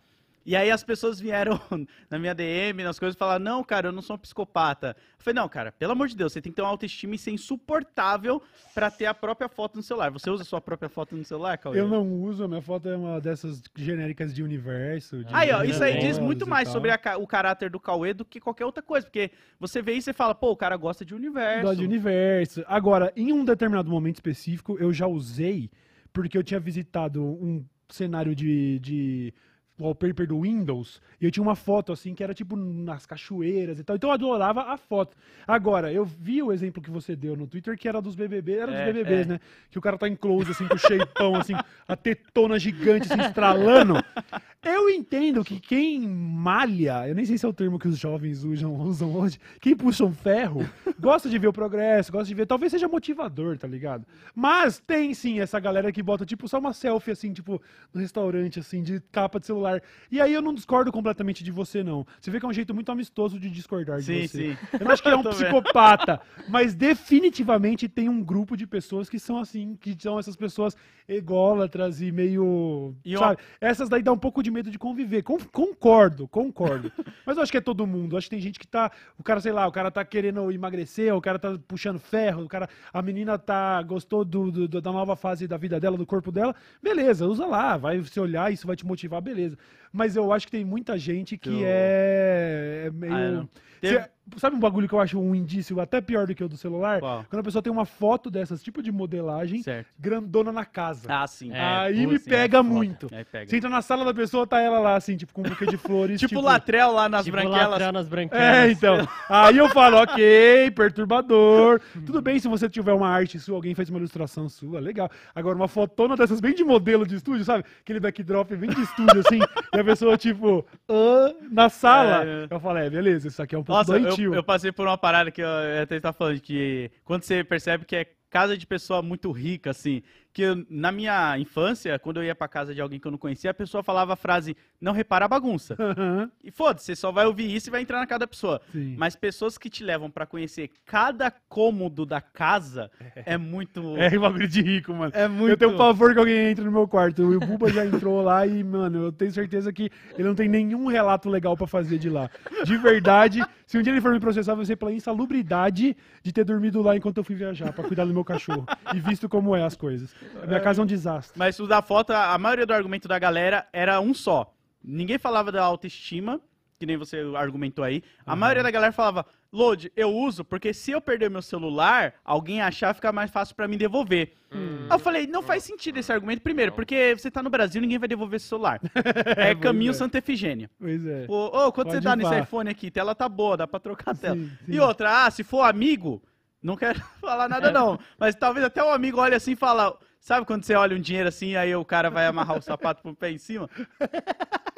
E aí as pessoas vieram na minha DM, nas coisas, falaram, não, cara, eu não sou um psicopata. Eu falei, não, cara, pelo amor de Deus, você tem que ter uma autoestima e ser insuportável pra ter a própria foto no celular. Você usa a sua própria foto no celular, Cauê? Eu não uso, a minha foto é uma dessas genéricas de universo. de Aí, ó, isso aí diz muito mais sobre a o caráter do Cauê do que qualquer outra coisa. Porque você vê e você fala, pô, o cara gosta de universo. Gosto de universo. Agora, em um determinado momento específico, eu já usei, porque eu tinha visitado um cenário de, de wallpaper do Windows, e eu tinha uma foto assim, que era tipo nas cachoeiras e tal. Então eu adorava a foto. Agora, eu vi o exemplo que você deu no Twitter, que era dos BBB, era dos É, BBBs, é. né? Que o cara tá em close, assim, com o shapeão, assim, a tetona gigante, assim, estralando. Eu entendo que quem malha, eu nem sei se é o termo que os jovens usam, usam hoje, quem puxa um ferro, gosta de ver o progresso, gosta de ver, talvez seja motivador, tá ligado? Mas tem sim essa galera que bota, tipo, só uma selfie, assim, tipo, no restaurante, assim, de capa de celular. E aí eu não discordo completamente de você, não. Você vê que é um jeito muito amistoso de discordar de Sim, você. sim. Eu não acho que ele é um psicopata, mas definitivamente tem um grupo de pessoas que são assim, que são essas pessoas ególatras e meio. E sabe? Essas daí dá um pouco de medo de conviver. Con- concordo, concordo. mas eu acho que é todo mundo. Eu acho que tem gente que tá. O cara, sei lá, o cara tá querendo emagrecer, o cara tá puxando ferro, o cara. A menina tá. gostou do, do- da nova fase da vida dela, do corpo dela. Beleza, usa lá, vai se olhar, isso vai te motivar, beleza. Mas eu acho que tem muita gente que Eu- é, é meio. Ah, não. Cê- Teve- sabe um bagulho que eu acho um indício até pior do que o do celular? Qual? Quando a pessoa tem uma foto dessas, tipo de modelagem, Certo. grandona na casa. Ah, sim. É, Aí pô, me sim, pega é muito. Aí pega. Você entra na sala da pessoa, tá ela lá, assim, tipo, com um buquê de flores. tipo, Latrel lá nas tipo branquelas. lateral nas branquelas. É, então. Aí eu falo, ok, perturbador. Tudo bem se você tiver uma arte sua, alguém fez uma ilustração sua, legal. Agora, uma fotona dessas bem de modelo de estúdio, sabe? Aquele backdrop bem de estúdio, assim, e a pessoa, tipo, "Hã?" na sala. É. Eu falo, é, beleza, isso aqui é um pouco Nossa, eu, doentio. Eu passei por uma parada que eu até estava falando, que quando você percebe que é casa de pessoa muito rica, assim, que eu- na minha infância, quando eu ia pra casa de alguém que eu não conhecia, a pessoa falava a frase, não repara a bagunça. Aham, E foda-se, você só vai ouvir isso e vai entrar na casa da pessoa. sim. Mas pessoas que te levam pra conhecer cada cômodo da casa é muito... É um bagulho de rico, mano. É muito... Eu tenho pavor que alguém entre no meu quarto. O Buba já entrou lá e, mano, eu tenho certeza que ele não tem nenhum relato legal pra fazer de lá. De verdade, se um dia ele for me processar, vai ser pela insalubridade de ter dormido lá enquanto eu fui viajar pra cuidar do meu cachorro. E visto como é as coisas. A minha casa é um desastre. Mas se usar foto, a a maioria do argumento da galera era um só. Ninguém falava da autoestima, que nem você argumentou aí. A maioria da galera falava, Load, eu uso porque se eu perder meu celular, alguém achar, fica mais fácil pra mim devolver. Hum. Eu falei, não faz sentido esse argumento. Primeiro, porque você tá no Brasil, ninguém vai devolver esse celular. é caminho é. Santa Efigênia. Pois é. Ô, quanto você Pode dá nesse vá. iPhone aqui? Tela tá boa, dá pra trocar a tela. Sim, sim. E outra, ah, se for amigo, não quero falar nada não, mas talvez até o amigo olhe assim e fala, sabe quando você olha um dinheiro assim, aí o cara vai amarrar o sapato pro pé em cima?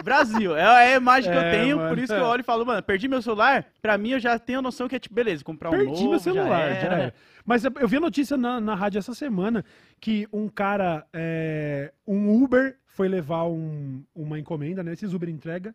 Brasil, é é a imagem que É, eu tenho, mano. por isso que eu olho e falo, mano, perdi meu celular, pra mim eu já tenho noção que é tipo, beleza, comprar um Perdi novo, meu celular, já já era. era. Mas eu- vi a notícia na, na rádio essa semana que um cara, é, um Uber foi levar um- uma encomenda, né? Esses Uber entrega.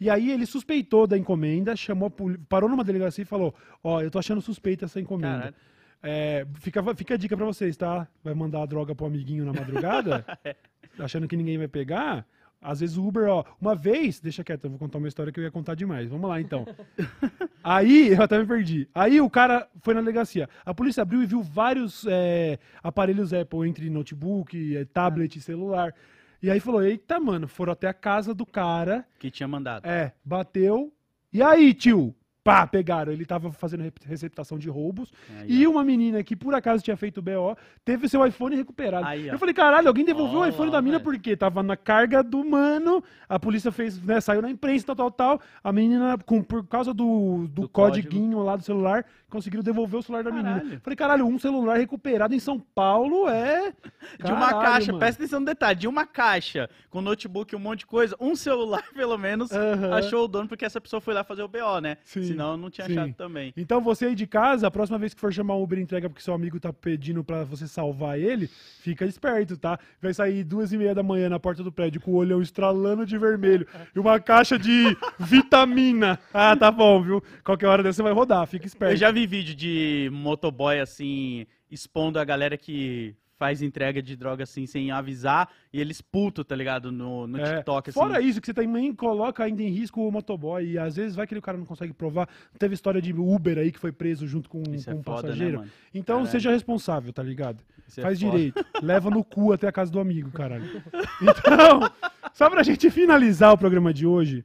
E aí ele suspeitou da encomenda, chamou, a parou numa delegacia e falou: Ó, eu tô achando suspeita essa encomenda. Caralho. É, fica, fica a dica pra vocês, tá? Vai mandar a droga pro amiguinho na madrugada, achando que ninguém vai pegar. Às vezes o Uber, ó, uma vez, deixa quieto, eu vou contar uma história que eu ia contar demais. Vamos lá então. Aí, eu até me perdi. Aí o cara foi na delegacia. A polícia abriu e viu vários é, aparelhos Apple entre notebook, é, tablet e celular. E aí falou: Eita, mano, foram até a casa do cara. Que tinha mandado. É, bateu. E aí, tio? Pá, pegaram. Ele tava fazendo receptação de roubos. Aí, E ó. uma menina que por acaso tinha feito BO, teve seu iPhone recuperado. Aí, eu falei, caralho, alguém devolveu Ó o iPhone lá, da mina velho. porque tava na carga do mano, a polícia fez, né, saiu na imprensa, tal, tal, tal. A menina, com, por causa do, do, Do código. codiguinho lá do celular, conseguiram devolver o celular da menina. Caralho. Falei, caralho, um celular recuperado em São Paulo é. De uma Caralho, caixa, mano. presta atenção no detalhe, de uma caixa com notebook e um monte de coisa, um celular pelo menos Aham. achou o dono porque essa pessoa foi lá fazer o BO, né? Sim, Senão não tinha sim. achado também. Então você aí de casa, a próxima vez que for chamar um Uber entrega porque seu amigo tá pedindo pra você salvar ele, fica esperto, tá? Vai sair duas e meia da manhã na porta do prédio com o olhão estralando de vermelho e uma caixa de vitamina. Ah, tá bom, viu? Qualquer hora dessa você vai rodar, fica esperto. Eu já vi vídeo de motoboy assim, expondo a galera que faz entrega de droga assim sem avisar e eles puto, tá ligado? No, no É, TikTok, assim. Fora isso, que você também coloca ainda em risco o motoboy. E às vezes vai que o cara não consegue provar. Teve história de Uber aí que foi preso junto com, Isso com é um foda, né, passageiro. mano? então Caralho. seja responsável, tá ligado? Isso é Faz foda. direito. Leva no cu até a casa do amigo, caralho. Então, só pra gente finalizar o programa de hoje,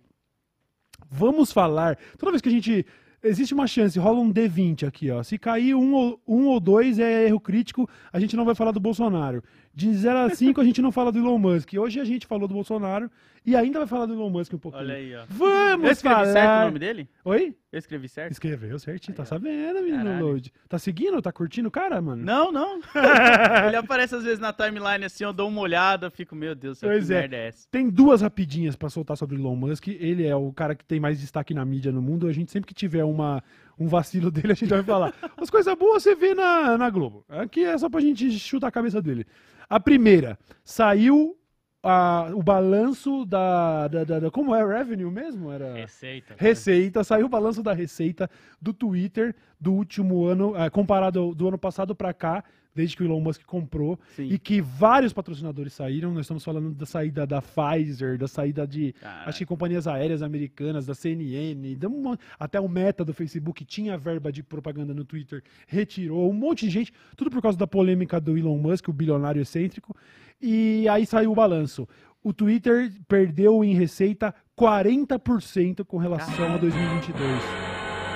vamos falar. Toda vez que a gente. Existe uma chance, rola um D20 aqui, ó. Se cair um ou, um ou dois é erro crítico, a gente não vai falar do Bolsonaro. De 0 a 5 a gente não fala do Elon Musk. Hoje a gente falou do Bolsonaro e ainda vai falar do Elon Musk um pouquinho. Olha aí, ó. Vamos Eu escrevi falar. certo o nome dele? Oi? Eu escrevi certo? Escreveu certinho, tá ó. sabendo, menino Caralho. Load. Tá seguindo? Tá curtindo o cara, mano? Não, não. Ele aparece às vezes na timeline assim, eu dou uma olhada, fico, meu Deus, Pois que é. merda é essa? Tem duas rapidinhas pra soltar sobre o Elon Musk. Ele é o cara que tem mais destaque na mídia no mundo. A gente sempre que tiver uma, um vacilo dele, a gente vai falar. As coisas boas você vê na, na Globo. Aqui é só pra gente chutar a cabeça dele. A primeira, saiu a- o balanço da, da, da- da- Como é? Revenue mesmo? Era... Receita. né? Receita, saiu o balanço da receita do Twitter do último ano, eh, comparado do ano passado pra cá, desde que o Elon Musk comprou, Sim. e que vários patrocinadores saíram. Nós estamos falando da saída da Pfizer, da saída de, acho que companhias aéreas americanas, da CNN, um mon- até o Meta do Facebook tinha verba de propaganda no Twitter, retirou, um monte de gente, tudo por causa da polêmica do Elon Musk, o bilionário excêntrico. E aí saiu o balanço. O Twitter perdeu em receita 40% com relação a 2022.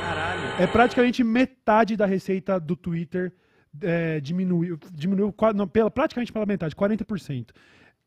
Caralho. É praticamente metade da receita do Twitter é, diminuiu, diminuiu não, pela, praticamente pela metade, 40%.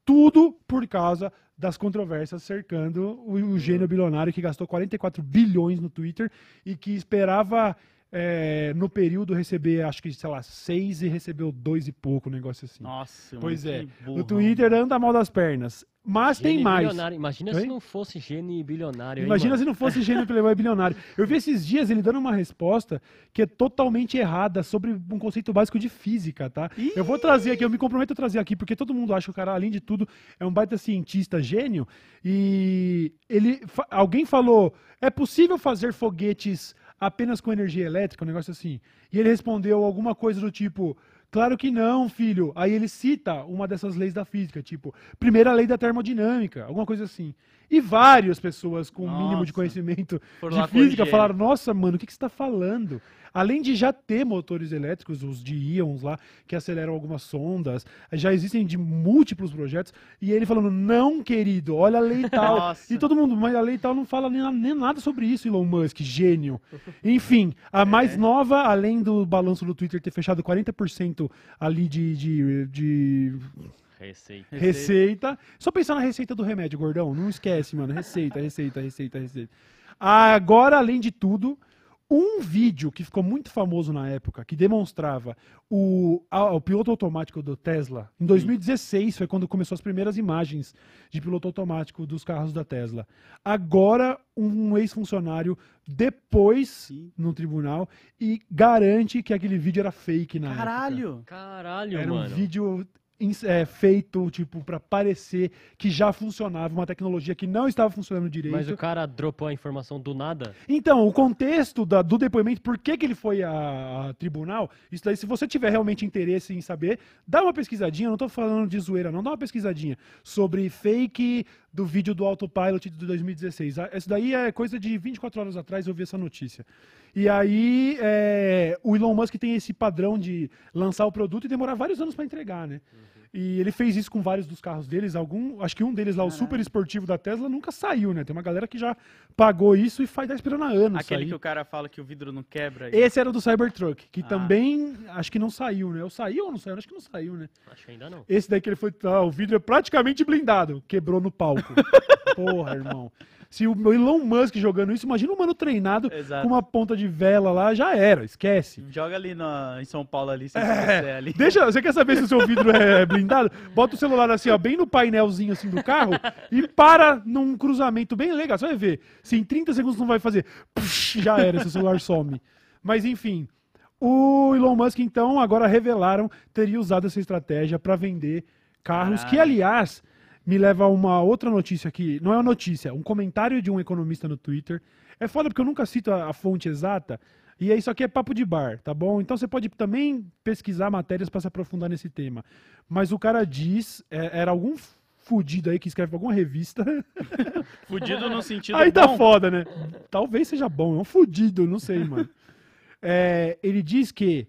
Tudo por causa das controvérsias cercando o, o gênio bilionário que gastou 44 bilhões no Twitter e que esperava é, no período receber, acho que, sei lá, 6 e recebeu 2 e pouco, um negócio assim. Nossa, pois mano, é, que burrão. o Twitter anda mal das pernas. Mas tem Gênio mais. bilionário. Imagina Oi? se não fosse gênio bilionário. Imagina se não fosse gênio playboy bilionário. Eu vi esses dias ele dando uma resposta que é totalmente errada sobre um conceito básico de física, tá? Ih! Eu vou trazer aqui, eu me comprometo a trazer aqui, porque todo mundo acha que o cara, além de tudo, é um baita cientista gênio. E ele. Alguém falou: é possível fazer foguetes apenas com energia elétrica? Um negócio assim. E ele respondeu alguma coisa do tipo. Claro que não, filho. Aí ele cita uma dessas leis da física, tipo, primeira lei da termodinâmica, alguma coisa assim. E várias pessoas com o mínimo de conhecimento de física falaram: Nossa, mano, o que, que você está falando? Além de já ter motores elétricos, os de íons lá, que aceleram algumas sondas, já existem de múltiplos projetos. E ele falando: Não, querido, olha a lei tal. Nossa. e todo mundo, mas a lei tal não fala nem, nem nada sobre isso, Elon Musk, gênio. Enfim, a mais nova, além do balanço do Twitter ter fechado 40% ali de- de- de Receita. Receita. Só pensar na receita do remédio, gordão. Não esquece, mano. Receita, receita, receita, receita. Agora, além de tudo, um vídeo que ficou muito famoso na época, que demonstrava o, a- o piloto automático do Tesla. Em 2016 foi quando começou as primeiras imagens de piloto automático dos carros da Tesla. Agora, um ex-funcionário depois Sim. no tribunal e garante que aquele vídeo era fake na época. Caralho. Caralho, Era um mano. vídeo é, feito, tipo, pra parecer que já funcionava, uma tecnologia que não estava funcionando direito. Mas o cara dropou a informação do nada? Então, o contexto da- do depoimento, por que, que ele foi a, a tribunal, isso daí, se você tiver realmente interesse em saber, dá uma pesquisadinha, não tô falando de zoeira, não, dá uma pesquisadinha sobre fake do vídeo do Autopilot de 2016. Ah, Isso daí é coisa de 24 horas atrás, eu vi essa notícia. E aí, é, o Elon Musk tem esse padrão de lançar o produto e demorar vários anos para entregar, né? E ele fez isso com vários dos carros deles. Algum, acho que um deles lá, o super esportivo da Tesla, nunca saiu, né? Tem uma galera que já pagou isso e faz tá esperando há anos. Aquele sair. que o cara fala que o vidro não quebra. Esse era do Cybertruck, que Ah. também acho que não saiu, né? Ou saiu ou não saiu? Acho que não saiu, né? Acho que ainda não. Esse daí que ele foi. Ah, o vidro é praticamente blindado. Quebrou no palco. Porra, irmão. Se o Elon Musk jogando isso, imagina um mano treinado Exato. com uma ponta de vela lá, já era, esquece. Joga ali na, em São Paulo ali, se É, ali. Deixa, você quer saber se o seu vidro é blindado? Bota o celular assim, ó, bem no painelzinho assim do carro e para num cruzamento bem legal. Você vai ver. Se em 30 segundos não vai fazer, push, já era, seu celular some. Mas enfim, o Elon Musk então agora revelaram teria usado essa estratégia para vender carros que Caralho. aliás me leva a uma outra notícia aqui. Não é uma notícia, um comentário de um economista no Twitter. É foda porque eu nunca cito a, a fonte exata. E isso aqui é papo de bar, tá bom? Então você pode também pesquisar matérias para se aprofundar nesse tema. Mas o cara diz, é, era algum fudido aí que escreve pra alguma revista. Fudido no sentido aí tá foda, né? Talvez seja bom, é um fudido, não sei, mano. É, ele diz que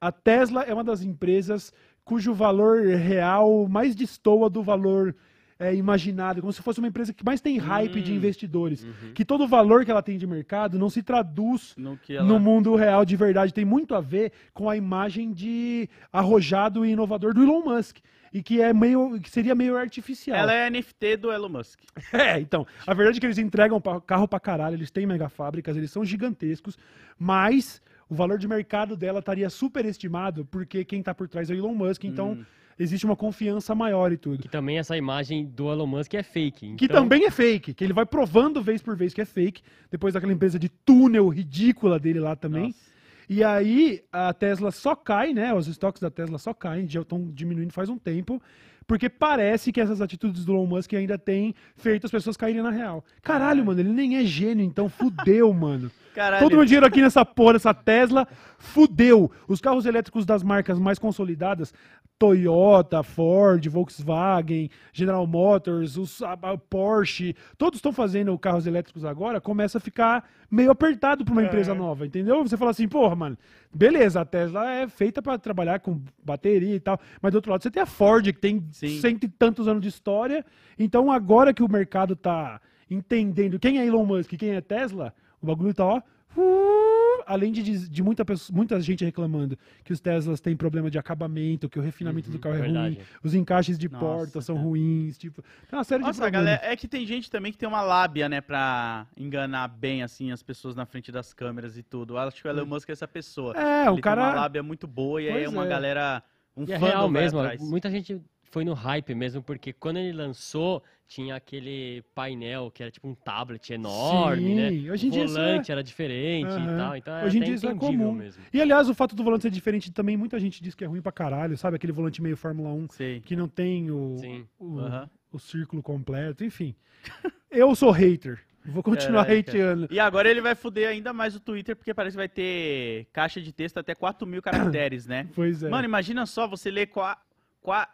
a Tesla é uma das empresas cujo valor real mais destoa do valor é, imaginado, como se fosse uma empresa que mais tem hype de Hum. investidores. Que todo o valor que ela tem de mercado não se traduz No ela... no mundo real de verdade. Tem muito a ver com a imagem de arrojado e inovador do Elon Musk. E que é meio. que seria meio artificial. Ela é NFT do Elon Musk. É, então, a verdade é que eles entregam carro pra caralho, eles têm mega fábricas, eles são gigantescos, mas o valor de mercado dela estaria superestimado porque quem tá por trás é o Elon Musk, então Hum. Existe uma confiança maior e tudo. Que também essa imagem do Elon Musk é fake. Que então- também é fake, que ele vai provando vez por vez que é fake, depois daquela empresa de túnel ridícula dele lá também. Nossa. E aí a Tesla só cai, né? Os estoques da Tesla só caem, já estão diminuindo faz um tempo, porque parece que essas atitudes do Elon Musk ainda têm feito as pessoas caírem na real. Caralho, mano, ele nem é gênio, então fudeu, mano. Caralho. Todo meu dinheiro aqui nessa porra, dessa Tesla, fudeu. Os carros elétricos das marcas mais consolidadas, Toyota, Ford, Volkswagen, General Motors, os, a, a Porsche, todos estão fazendo carros elétricos agora, começa a ficar meio apertado para uma É. empresa nova, entendeu? Você fala assim, porra, mano, beleza, a Tesla é feita para trabalhar com bateria e tal, mas do outro lado você tem a Ford, que tem Sim. cento e tantos anos de história, então agora que o mercado tá entendendo quem é Elon Musk e quem é Tesla, o bagulho tá, ó, uh, além de, de, de muita, pessoa- muita gente reclamando que os Teslas têm problema de acabamento, que o refinamento do carro é verdade. ruim, os encaixes de Nossa, porta são cara. ruins, tipo, tem uma série de Nossa, problemas. galera, é que tem gente também que tem uma lábia, né, pra enganar bem, assim, as pessoas na frente das câmeras e tudo. Eu acho que o Elon Musk é essa pessoa. É, Ele o tem cara... uma lábia muito boa e aí é uma é. galera, um E é fã real mesmo. atrás. Muita gente foi no hype mesmo, porque quando ele lançou, tinha aquele painel que era tipo um tablet enorme, né? Sim, hoje em o dia isso volante era diferente Aham. e tal. Então é Hoje em dia isso é comum. mesmo. E aliás, o fato do volante ser diferente também, muita gente diz que é ruim pra caralho, sabe? Aquele volante meio Fórmula 1 Sei. que não tem o, Sim. o, Aham. o círculo completo, enfim. Eu sou hater. Vou continuar Caraca. hateando. E agora ele vai fuder ainda mais o Twitter, porque parece que vai ter caixa de texto até 4 mil caracteres, né? Pois é. Mano, imagina só, você qua-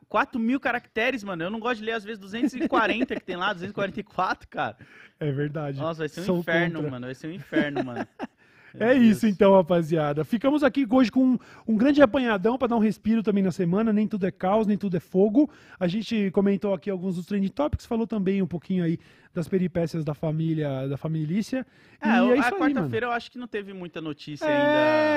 4 mil caracteres, mano. Eu não gosto de ler, às vezes, 240 que tem lá, 244, cara. É verdade. Nossa, vai ser um Sou inferno, contra. mano. Vai ser um inferno, mano. Meu É Deus. isso então, rapaziada. Ficamos aqui hoje com um, um grande apanhadão pra dar um respiro também na semana. Nem tudo é caos, nem tudo é fogo. A gente comentou aqui alguns dos trending topics, falou também um pouquinho aí das peripécias da família, da família. É, e o- é a quarta-feira eu acho que não teve muita notícia É,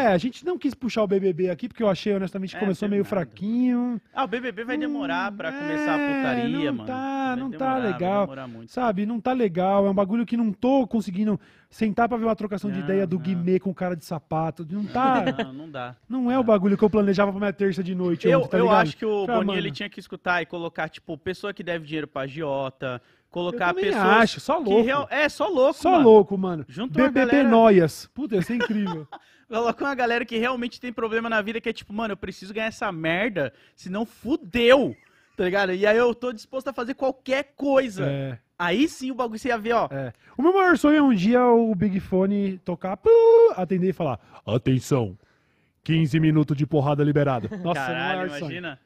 ainda. a gente não quis puxar o BBB aqui, porque eu achei, honestamente, que É, começou meio nada. fraquinho. Ah, o BBB vai demorar pra Hum, começar a é, putaria, não mano. tá, Vai não tá demorar, vai legal. Sabe, não tá legal. É um bagulho que não tô conseguindo sentar pra ver uma trocação de Não, ideia do não. Guimê com cara de sapato. Não tá. Não, não dá. não é o bagulho que eu planejava pra minha terça de noite. Eu, ontem, tá eu ligado? acho que o Ah, Boninho ele tinha que escutar e colocar, tipo, pessoa que deve dinheiro pra agiota, colocar Eu pessoas acho, só que louco. real- É, só louco, Só mano. louco, mano. Junta uma BBB galera- Noias. Puta, isso é incrível. Coloca uma galera que realmente tem problema na vida, que é tipo, mano, eu preciso ganhar essa merda, senão fudeu, tá ligado? E aí eu tô disposto a fazer qualquer coisa. é, Aí sim o bagulho você ia ver, ó. é. O meu maior sonho é um dia o Big Fone tocar, atender e falar: Atenção, 15 minutos de porrada liberado. Nossa, Caralho, imagina.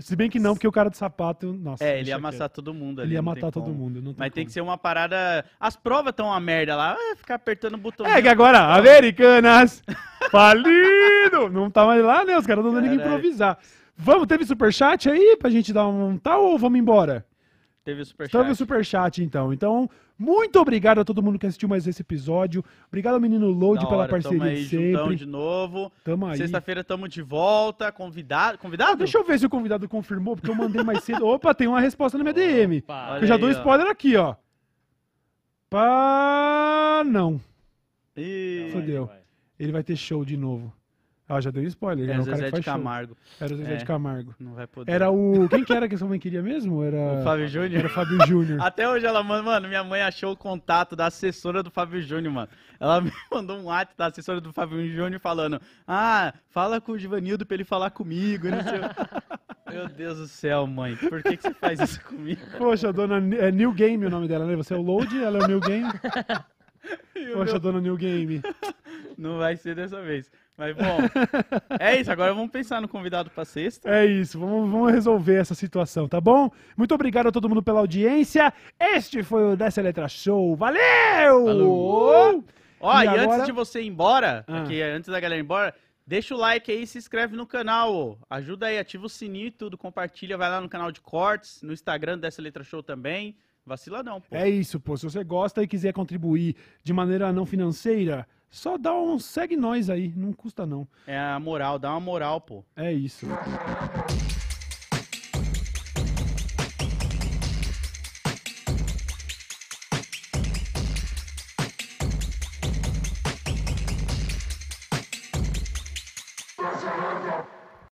Se bem que não, porque o cara do sapato. Nossa, É, ele ia quieto. amassar todo mundo ali. Ele ia tem matar todo como. mundo. Não Mas tem como. que ser uma parada. As provas estão uma merda lá. Ah, ficar apertando o botão. É que agora, Americanas, falido! Não tá mais lá, né? Os caras estão dando que improvisar. Vamos, teve superchat aí pra gente dar um tal ou vamos embora? Teve o superchat. Teve o superchat então. Então, muito obrigado a todo mundo que assistiu mais esse episódio. Obrigado ao menino Load pela parceria tamo aí, de sempre. de novo. Tamo aí. Sexta-feira tamo de volta. Convidado? Convidado? deixa eu ver se o convidado confirmou, porque eu mandei mais cedo. Opa, tem uma resposta na minha DM. Opa. Eu já aí, dou ó. spoiler aqui, ó. Pá, não. Fodeu. Ele vai ter show de novo. Ah, já deu spoiler. É Era o o Zezé de faz show. Camargo. Era o Zezé É. de Camargo. Não vai poder. Era o. Quem que era que sua mãe queria mesmo? Era. o Fábio Era Júnior. o Fábio Júnior. Até hoje ela manda, mano, minha mãe achou o contato da assessora do Fábio Júnior, mano. Ela me mandou um WhatsApp da assessora do Fábio Júnior falando: Ah, fala com o Givanildo pra ele falar comigo. Não sei. o- Meu Deus do céu, mãe. Por que, que você faz isso comigo? Poxa, dona. É New Game o nome dela, né? Você é o Load, ela é o New Game. Poxa, meu- dona New Game. Não vai ser dessa vez. Mas bom, é isso. Agora vamos pensar no convidado pra sexta. É isso, vamos, vamos resolver essa situação, tá bom? Muito obrigado a todo mundo pela audiência. Este foi o Dessa Letra Show. Valeu! Falou! Ó, E e, agora- antes de você ir embora, Ah. aqui, antes da galera ir embora, deixa o like aí e se inscreve no canal. ô. Ajuda aí, ativa o sininho e tudo, compartilha, vai lá no canal de cortes, no Instagram dessa letra show também. Vacila não, pô. É isso, pô. Se você gosta e quiser contribuir de maneira não financeira, só dá um segue nós aí, não custa não. É a moral, dá uma moral, pô. É isso.